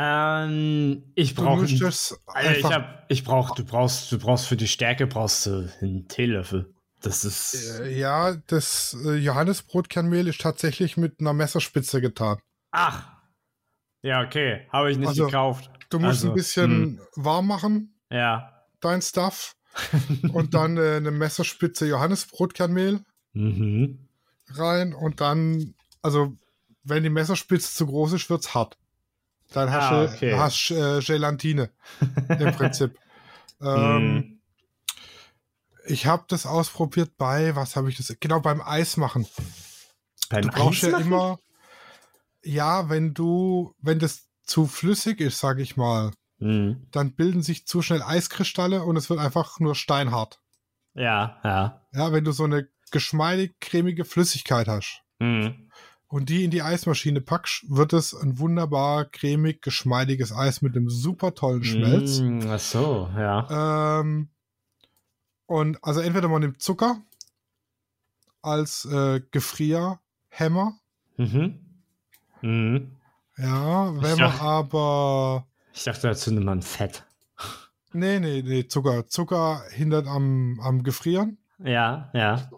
Ähm, ich Du brauche. mischt es Alter, ich hab, ich brauch, du brauchst, du brauchst für die Stärke brauchst du einen Teelöffel. Das ist. Äh, ja, das äh, Johannisbrotkernmehl ist tatsächlich mit einer Messerspitze getan. Ach. Ja, okay. Habe ich nicht Also, gekauft. Du musst Also, ein bisschen warm machen, Ja. dein Stuff, und dann äh, eine Messerspitze Johannisbrotkernmehl Mhm. rein und dann, also wenn die Messerspitze zu groß ist, wird's hart. Dann hast Ah, du okay. hast, äh, Gelatine im Prinzip. ähm, Mhm. Ich habe das ausprobiert bei, was habe ich das? Genau beim Eismachen. Beim Du brauchst ja Eismachen? immer, ja, wenn du, wenn das zu flüssig ist, sage ich mal, Mhm. dann bilden sich zu schnell Eiskristalle und es wird einfach nur steinhart. Ja, ja. Ja, wenn du so eine geschmeidig cremige Flüssigkeit hast Mhm. Und die in die Eismaschine packst, wird es ein wunderbar cremig geschmeidiges Eis mit einem super tollen Schmelz. Mm, ach so, ja. Ähm, und also entweder man nimmt Zucker als äh, Gefrierhemmer. Mhm. Mhm. Ja, wenn man dachte- aber. Ich dachte, dazu nimmt man Fett. Nee, nee, nee, Zucker. Zucker hindert am, am Gefrieren. Ja, ja.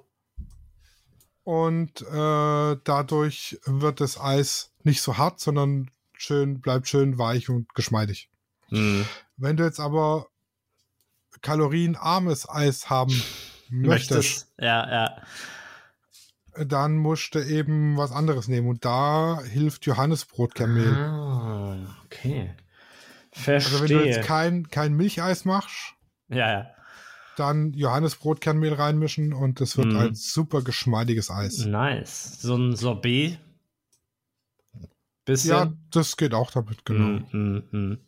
Und äh, dadurch wird das Eis nicht so hart, sondern schön, bleibt schön weich und geschmeidig. Mhm. Wenn du jetzt aber kalorienarmes Eis haben möchtest, Möchtest. Ja, ja. dann musst du eben was anderes nehmen. Und da hilft Johannisbrotkernmehl. Ah, okay. Also wenn du jetzt Verstehe. kein, kein Milcheis machst, ja, ja. Dann Johannisbrotkernmehl reinmischen und das wird Mhm. ein super geschmeidiges Eis. Nice. So ein Sorbet. Bisschen. Ja, das geht auch damit, genau. Mm, mm, mm.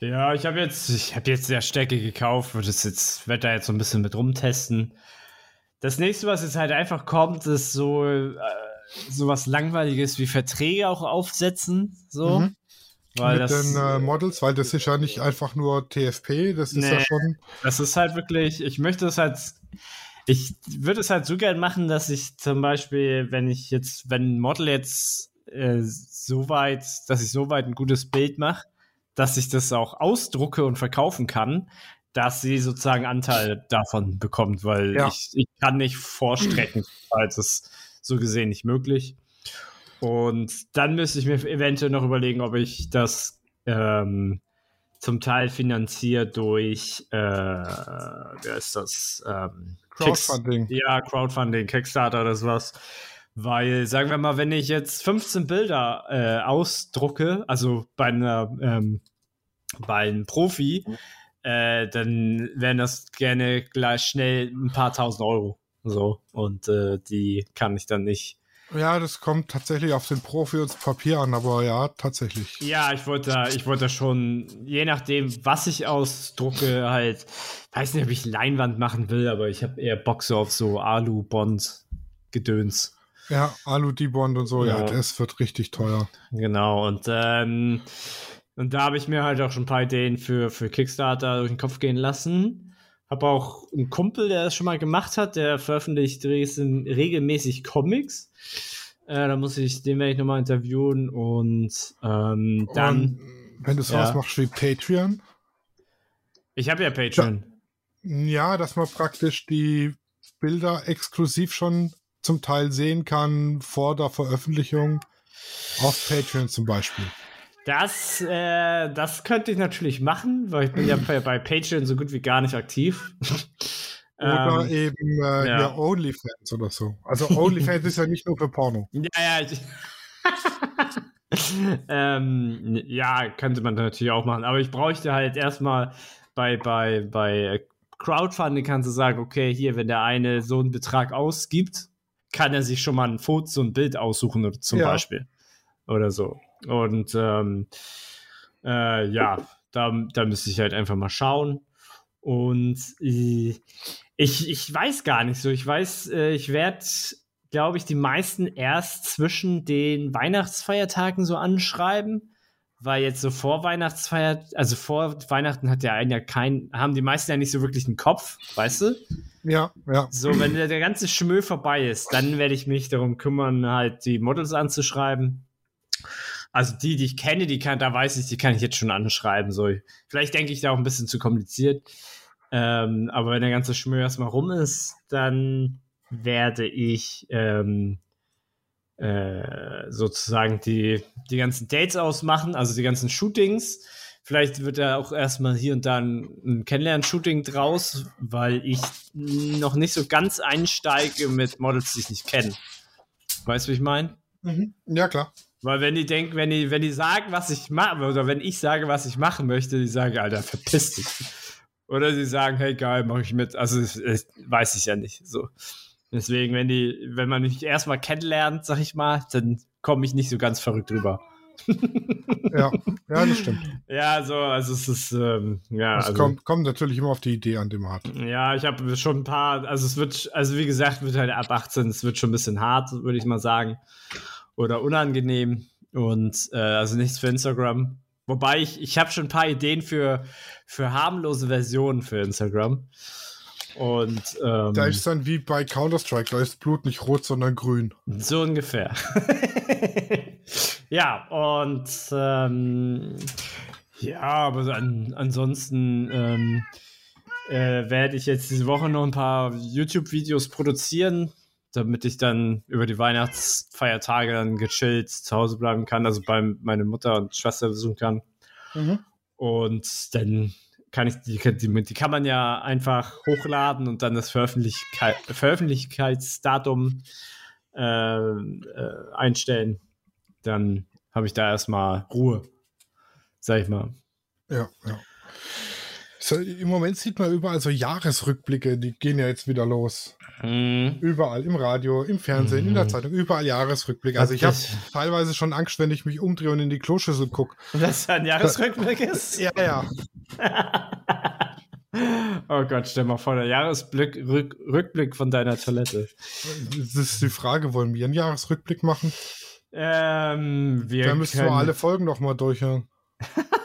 Ja, ich habe jetzt, ich habe jetzt der Stecke gekauft, würde es jetzt, werde da jetzt so ein bisschen mit rumtesten. Das nächste, was jetzt halt einfach kommt, ist so äh, sowas langweiliges wie Verträge auch aufsetzen, so, Mhm. Weil Mit das, den äh, Models, weil das ist ja nicht einfach nur TFP, das ist ja Nee. schon. das ist halt wirklich, ich möchte es halt, ich würde es halt so gern machen, dass ich zum Beispiel, wenn ich jetzt, wenn ein Model jetzt äh, so weit, dass ich so weit ein gutes Bild mache, dass ich das auch ausdrucke und verkaufen kann, dass sie sozusagen Anteil davon bekommt, weil Ja. ich, ich kann nicht vorstrecken, weil das ist so gesehen nicht möglich. Und dann müsste ich mir eventuell noch überlegen, ob ich das ähm, zum Teil finanziere durch, äh, wer ist das? Ähm, Kicks- Crowdfunding. ja, Crowdfunding, Kickstarter oder sowas. Weil, sagen wir mal, wenn ich jetzt 15 Bilder äh, ausdrucke, also bei einer ähm, bei einem Profi, äh, dann wären das gerne gleich schnell ein paar tausend Euro. So. Und äh, die kann ich dann nicht. Ja, das kommt tatsächlich auf den Profi und das Papier an, aber ja, tatsächlich. Ja, ich wollte ich wollte schon, je nachdem, was ich ausdrucke, halt, weiß nicht, ob ich Leinwand machen will, aber ich habe eher Bock so auf so Alu-Bond-Gedöns. Ja, Alu-Debond und so, ja. Ja. das wird richtig teuer. Genau, und, ähm, und da habe ich mir halt auch schon ein paar Ideen für, für Kickstarter durch den Kopf gehen lassen, Habe auch einen Kumpel, der das schon mal gemacht hat, der veröffentlicht regelmäßig Comics. Äh, da muss ich, den werde ich nochmal interviewen und ähm, dann. Und wenn du sowas ja. machst wie Patreon. Ich habe ja Patreon. Ja, dass man praktisch die Bilder exklusiv schon zum Teil sehen kann vor der Veröffentlichung auf Patreon zum Beispiel. Das, äh, das könnte ich natürlich machen, weil ich bin ja bei, bei Patreon so gut wie gar nicht aktiv. Oder ähm, eben äh, ja. ja. OnlyFans oder so. Also OnlyFans ist ja nicht nur für Porno. Ja, ja. Ich ähm, ja, könnte man natürlich auch machen. Aber ich bräuchte halt erstmal bei, bei, bei Crowdfunding kannst du sagen, okay, hier, wenn der eine so einen Betrag ausgibt, kann er sich schon mal ein Foto, so ein Bild aussuchen, oder zum ja. Beispiel. Oder so. Und ähm, äh, ja, da, da müsste ich halt einfach mal schauen. Und äh, ich, ich weiß gar nicht so. Ich weiß, äh, ich werde, glaube ich, die meisten erst zwischen den Weihnachtsfeiertagen so anschreiben. Weil jetzt so vor Weihnachtsfeier, also vor Weihnachten hat ja einer kein, haben die meisten ja nicht so wirklich einen Kopf, weißt du? Ja, ja. So, wenn der, der ganze Schmö vorbei ist, dann werde ich mich darum kümmern, halt die Models anzuschreiben. Also die, die ich kenne, die kann, da weiß ich, die kann ich jetzt schon anschreiben. So, vielleicht denke ich da auch ein bisschen zu kompliziert. Ähm, aber wenn der ganze Schmö erstmal rum ist, dann werde ich ähm, äh, sozusagen die, die ganzen Dates ausmachen, also die ganzen Shootings. Vielleicht wird da auch erstmal hier und da ein, ein Kennenlern-Shooting draus, weil ich noch nicht so ganz einsteige mit Models, die ich nicht kenne. Weißt du, wie ich meine? Mhm. Ja, klar. Weil wenn die denken, wenn die, wenn die sagen, was ich mache, oder wenn ich sage, was ich machen möchte, die sagen, Alter, verpiss dich. Oder sie sagen, hey geil, mach ich mit. Also das, das weiß ich ja nicht. So. Deswegen, wenn die, wenn man mich erstmal kennenlernt, sag ich mal, dann komme ich nicht so ganz verrückt rüber. ja, ja, das stimmt. Ja, so, also es ist, ähm, ja. Es also, kommt, kommt natürlich immer auf die Idee an, die man hat. Ja, ich habe schon ein paar, also es wird, also wie gesagt, wird halt ab 18, es wird schon ein bisschen hart, würde ich mal sagen. Oder unangenehm. Und äh, also nichts für Instagram. Wobei ich, ich habe schon ein paar Ideen für, für harmlose Versionen für Instagram. Und ähm, da ist dann wie bei Counter-Strike, da ist Blut nicht rot, sondern grün. So ungefähr. ja, und ähm, ja, aber an, ansonsten ähm, äh, werde ich jetzt diese Woche noch ein paar YouTube-Videos produzieren, damit ich dann über die Weihnachtsfeiertage dann gechillt zu Hause bleiben kann, also bei meine Mutter und Schwester besuchen kann. Mhm. Und dann kann ich, die, die, die, kann man ja einfach hochladen und dann das Veröffentlichkeit, Veröffentlichkeitsdatum äh, äh, einstellen. Dann habe ich da erstmal Ruhe, sag ich mal. Ja, ja. So, Im Moment sieht man überall so Jahresrückblicke, die gehen ja jetzt wieder los. Mhm. Überall, im Radio, im Fernsehen, mhm. in der mhm. Zeitung, überall Jahresrückblicke. Also ich habe teilweise schon Angst, wenn ich mich umdrehe und in die Kloschüssel gucke. Dass ein Jahresrückblick ist? Ja, ja. oh Gott, stell mal vor, der Jahresrückblick Rück, von deiner Toilette. Das ist die Frage, wollen wir einen Jahresrückblick machen? Ähm, wir Da müssen wir alle Folgen nochmal durchhören.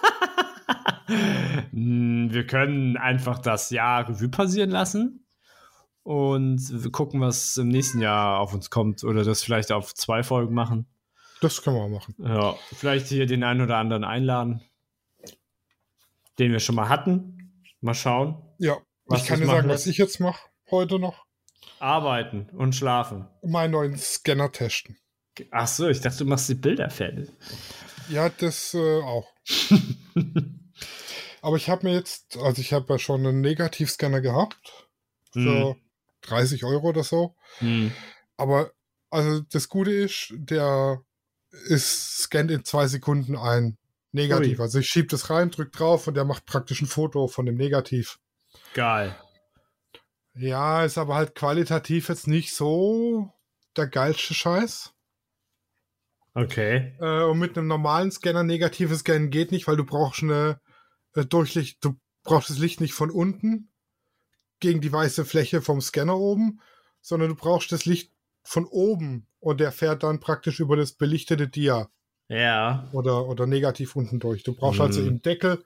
Hm, wir können einfach das Jahr Revue passieren lassen und gucken, was im nächsten Jahr auf uns kommt oder das vielleicht auf zwei Folgen machen. Das können wir machen. Ja, vielleicht hier den einen oder anderen einladen, den wir schon mal hatten. Mal schauen. Ja, ich kann dir sagen, was ich jetzt mache heute noch. Arbeiten und schlafen. Meinen neuen Scanner testen. Ach so, ich dachte, du machst die Bilder fertig. Ja, das äh, auch. Aber ich habe mir jetzt, also ich habe ja schon einen Negativscanner gehabt für hm. 30 Euro oder so. Hm. Aber also das Gute ist, der ist scannt in zwei Sekunden ein Negativ. Ui. Also ich schiebe das rein, drück drauf und der macht praktisch ein Foto von dem Negativ. Geil. Ja, ist aber halt qualitativ jetzt nicht so der geilste Scheiß. Okay. Äh, und mit einem normalen Scanner negatives Scannen geht nicht, weil du brauchst eine Durchlicht, du brauchst das Licht nicht von unten gegen die weiße Fläche vom Scanner oben, sondern du brauchst das Licht von oben und der fährt dann praktisch über das belichtete Dia. Ja. Oder, oder negativ unten durch. Du brachst also hm. also im Deckel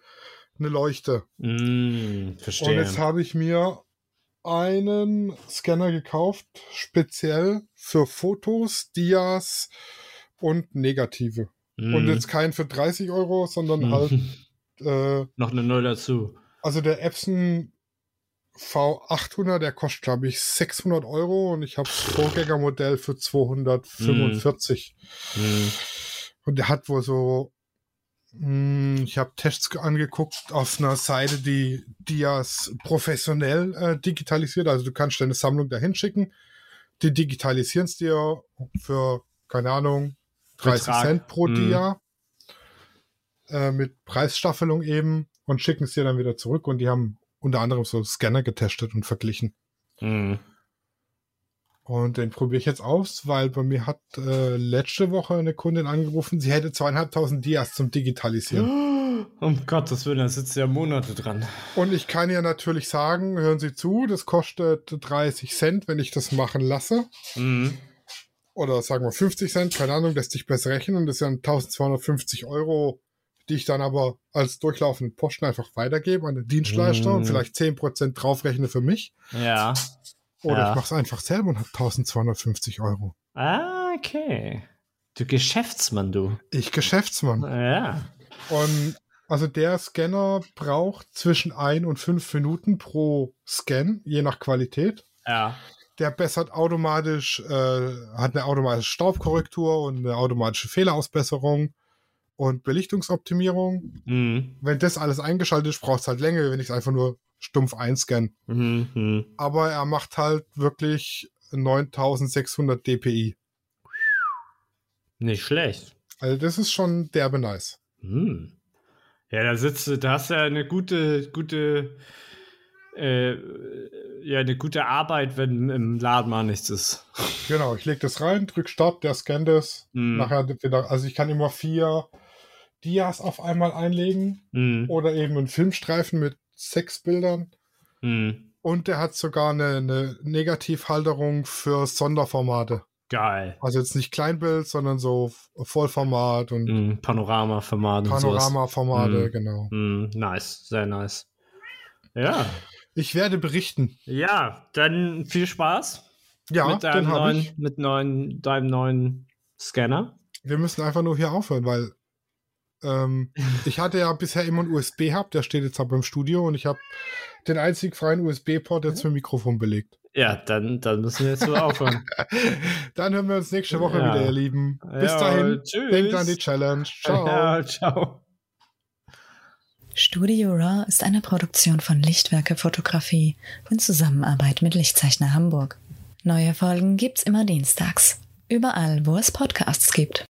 eine Leuchte. Mm, Und verstehe. jetzt habe ich mir einen Scanner gekauft, speziell für Fotos, Dias und Negative. Mm. Und jetzt keinen für 30 Euro, sondern Mm. halt, äh, Noch eine Null dazu. also der Epson V800, der kostet, glaube ich, 600 Euro und ich habe das Vorgängermodell für 245. Mm. Und der hat wohl so, mh, ich habe Tests angeguckt auf einer Seite, die Dias professionell äh, digitalisiert. Also du kannst deine Sammlung dahin schicken. Die digitalisieren es dir für, keine Ahnung, 30 Betrag. Cent pro Mhm. Dia. Äh, mit Preisstaffelung eben und schicken es dir dann wieder zurück. Und die haben unter anderem so Scanner getestet und verglichen. Mm. Und den probiere ich jetzt aus, weil bei mir hat äh, letzte Woche eine Kundin angerufen, sie hätte zweieinhalbtausend Dias zum Digitalisieren. Um Gottes Willen, da sitzt ja Monate dran. Und ich kann ihr natürlich sagen, hören Sie zu, das kostet 30 Cent, wenn ich das machen lasse. Mm. Oder sagen wir 50 Cent, keine Ahnung, lässt sich besser rechnen. Und das sind 1250 Euro, die ich dann aber als durchlaufenden Posten einfach weitergebe an den Dienstleister Mm. und vielleicht 10% draufrechne für mich. Ja. Oder Ja. ich mache es einfach selber und habe 1250 Euro. Ah, okay. Du Geschäftsmann, du. Ich Geschäftsmann. Ja. Und also der Scanner braucht zwischen ein und fünf Minuten pro Scan, je nach Qualität. Ja. Der bessert automatisch, äh, hat eine automatische Staubkorrektur und eine automatische Fehlerausbesserung und Belichtungsoptimierung. Mm. Wenn das alles eingeschaltet ist, braucht es halt länger, wenn ich es einfach nur stumpf einscanne. Mhm. Aber er macht halt wirklich 9600 dpi. Nicht schlecht. Also das ist schon derbe nice. Hm. Ja, da sitzt du, da hast du ja eine gute, gute, äh, ja, eine gute Arbeit, wenn im Laden mal nichts ist. Genau, ich lege das rein, drück Start, der scannt es. Hm. Nachher also ich kann immer vier Dias auf einmal einlegen Hm. oder eben einen Filmstreifen mit sechs Bildern. Hm. Und der hat sogar eine, eine Negativhalterung für Sonderformate. Geil. Also jetzt nicht Kleinbild, sondern so Vollformat und Hm. Panorama-Format. Panoramaformate, Hm. genau. Hm. Nice, sehr nice. Ja. Ich werde berichten. Ja, dann viel Spaß Ja, mit, deinem neuen, ich. mit neuen, deinem neuen Scanner. Wir müssen einfach nur hier aufhören, weil ähm, ich hatte ja bisher immer einen USB-Hub, der steht jetzt aber im Studio und ich habe den einzig freien USB-Port jetzt für Mikrofon belegt. Ja, dann, dann müssen wir jetzt so aufhören. Dann hören wir uns nächste Woche Ja. wieder, ihr Lieben. Bis Ja, dahin, tschüss. denkt an die Challenge. Ciao. Ja, ciao. Studio Raw ist eine Produktion von Lichtwerke Fotografie in Zusammenarbeit mit Lichtzeichner Hamburg. Neue Folgen gibt's immer dienstags. Überall, wo es Podcasts gibt.